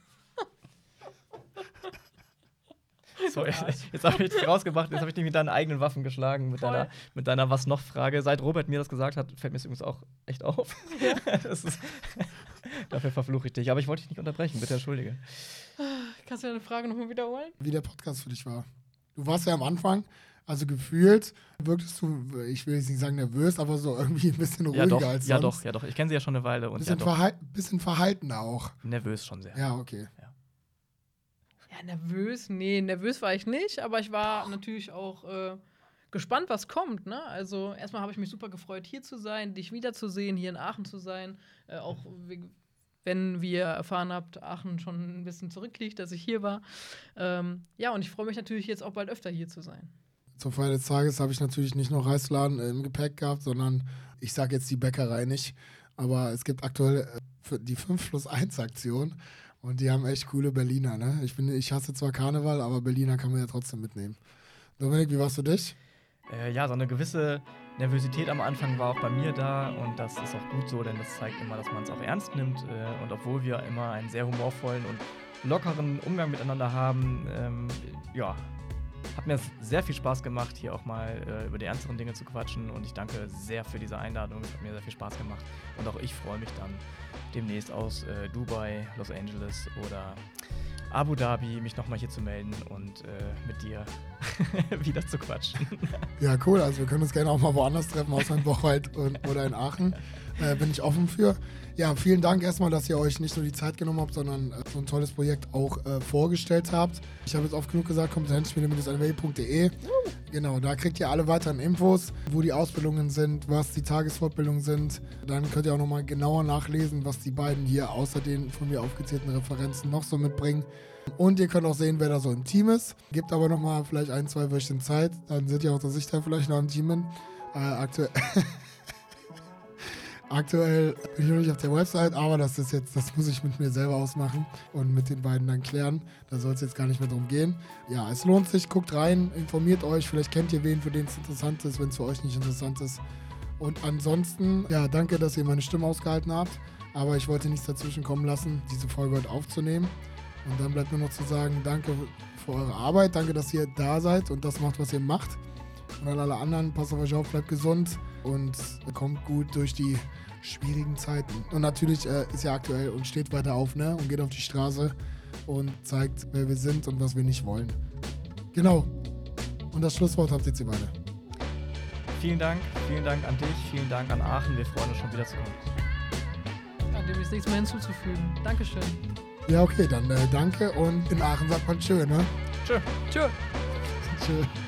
Sorry, jetzt habe ich dich rausgemacht, jetzt habe ich dich mit deinen eigenen Waffen geschlagen, mit deiner, mit deiner Was noch-Frage. Seit Robert mir das gesagt hat, fällt mir das übrigens auch echt auf. Ja. ist, dafür verfluche ich dich. Aber ich wollte dich nicht unterbrechen, bitte entschuldige. Kannst du deine Frage nochmal wiederholen? Wie der Podcast für dich war. Du warst ja am Anfang, also gefühlt wirktest du, ich will jetzt nicht sagen nervös, aber so irgendwie ein bisschen ruhiger ja, doch, als sonst. Ja, doch, ja, doch. Ich kenne sie ja schon eine Weile. Und bisschen, ja, verhal bisschen verhalten auch. Nervös schon sehr. Ja, okay. Ja. Ja, nervös, nee, nervös war ich nicht, aber ich war Doch. natürlich auch äh, gespannt, was kommt. Ne? Also erstmal habe ich mich super gefreut, hier zu sein, dich wiederzusehen, hier in Aachen zu sein. Äh, auch wenn wir erfahren habt, Aachen schon ein bisschen zurückliegt, dass ich hier war. Ähm, ja, und ich freue mich natürlich jetzt auch bald öfter hier zu sein. Zur Feier des Tages habe ich natürlich nicht noch Reisladen im Gepäck gehabt, sondern ich sage jetzt die Bäckerei nicht. Aber es gibt aktuell äh, die 5 plus 1 Aktion. Und die haben echt coole Berliner, ne? Ich, bin, ich hasse zwar Karneval, aber Berliner kann man ja trotzdem mitnehmen. Dominik, wie warst du dich? Äh, ja, so eine gewisse Nervosität am Anfang war auch bei mir da und das ist auch gut so, denn das zeigt immer, dass man es auch ernst nimmt. Äh, und obwohl wir immer einen sehr humorvollen und lockeren Umgang miteinander haben, ähm, ja, hat mir sehr viel Spaß gemacht, hier auch mal äh, über die ernsteren Dinge zu quatschen und ich danke sehr für diese Einladung. Es hat mir sehr viel Spaß gemacht und auch ich freue mich dann demnächst aus äh, Dubai, Los Angeles oder Abu Dhabi mich nochmal hier zu melden und äh, mit dir wieder zu quatschen. Ja, cool. Also wir können uns gerne auch mal woanders treffen, außer in Bocholt und, oder in Aachen. Äh, bin ich offen für. Ja, vielen Dank erstmal, dass ihr euch nicht nur die Zeit genommen habt, sondern äh, so ein tolles Projekt auch äh, vorgestellt habt. Ich habe jetzt oft genug gesagt, kompetenzspiele-nw.de. Genau, da kriegt ihr alle weiteren Infos, wo die Ausbildungen sind, was die Tagesfortbildungen sind. Dann könnt ihr auch nochmal genauer nachlesen, was die beiden hier außer den von mir aufgezählten Referenzen noch so mitbringen. Und ihr könnt auch sehen, wer da so im Team ist. Gebt aber nochmal vielleicht ein, zwei Wöchchen Zeit. Dann seht ihr auch, dass ich da vielleicht noch im Team. Äh, aktuell. Aktuell bin ich noch nicht auf der Website, aber das ist jetzt, das muss ich mit mir selber ausmachen und mit den beiden dann klären. Da soll es jetzt gar nicht mehr drum gehen. Ja, es lohnt sich, guckt rein, informiert euch, vielleicht kennt ihr wen, für den es interessant ist, wenn es für euch nicht interessant ist. Und ansonsten, ja, danke, dass ihr meine Stimme ausgehalten habt. Aber ich wollte nichts dazwischen kommen lassen, diese Folge heute aufzunehmen. Und dann bleibt mir noch zu sagen, danke für eure Arbeit, danke, dass ihr da seid und das macht, was ihr macht. Und an alle anderen, passt auf euch auf, bleibt gesund und kommt gut durch die schwierigen Zeiten. Und natürlich äh, ist ja aktuell und steht weiter auf ne? und geht auf die Straße und zeigt, wer wir sind und was wir nicht wollen. Genau. Und das Schlusswort habt ihr jetzt ihr beide. Vielen Dank, vielen Dank an dich, vielen Dank an Aachen. Wir freuen uns schon wieder zu kommen. Ja, dem ist nichts mehr hinzuzufügen. Dankeschön. Ja, okay, dann äh, danke und in Aachen sagt man tschö, ne? Tschö. Tschö. Tschö.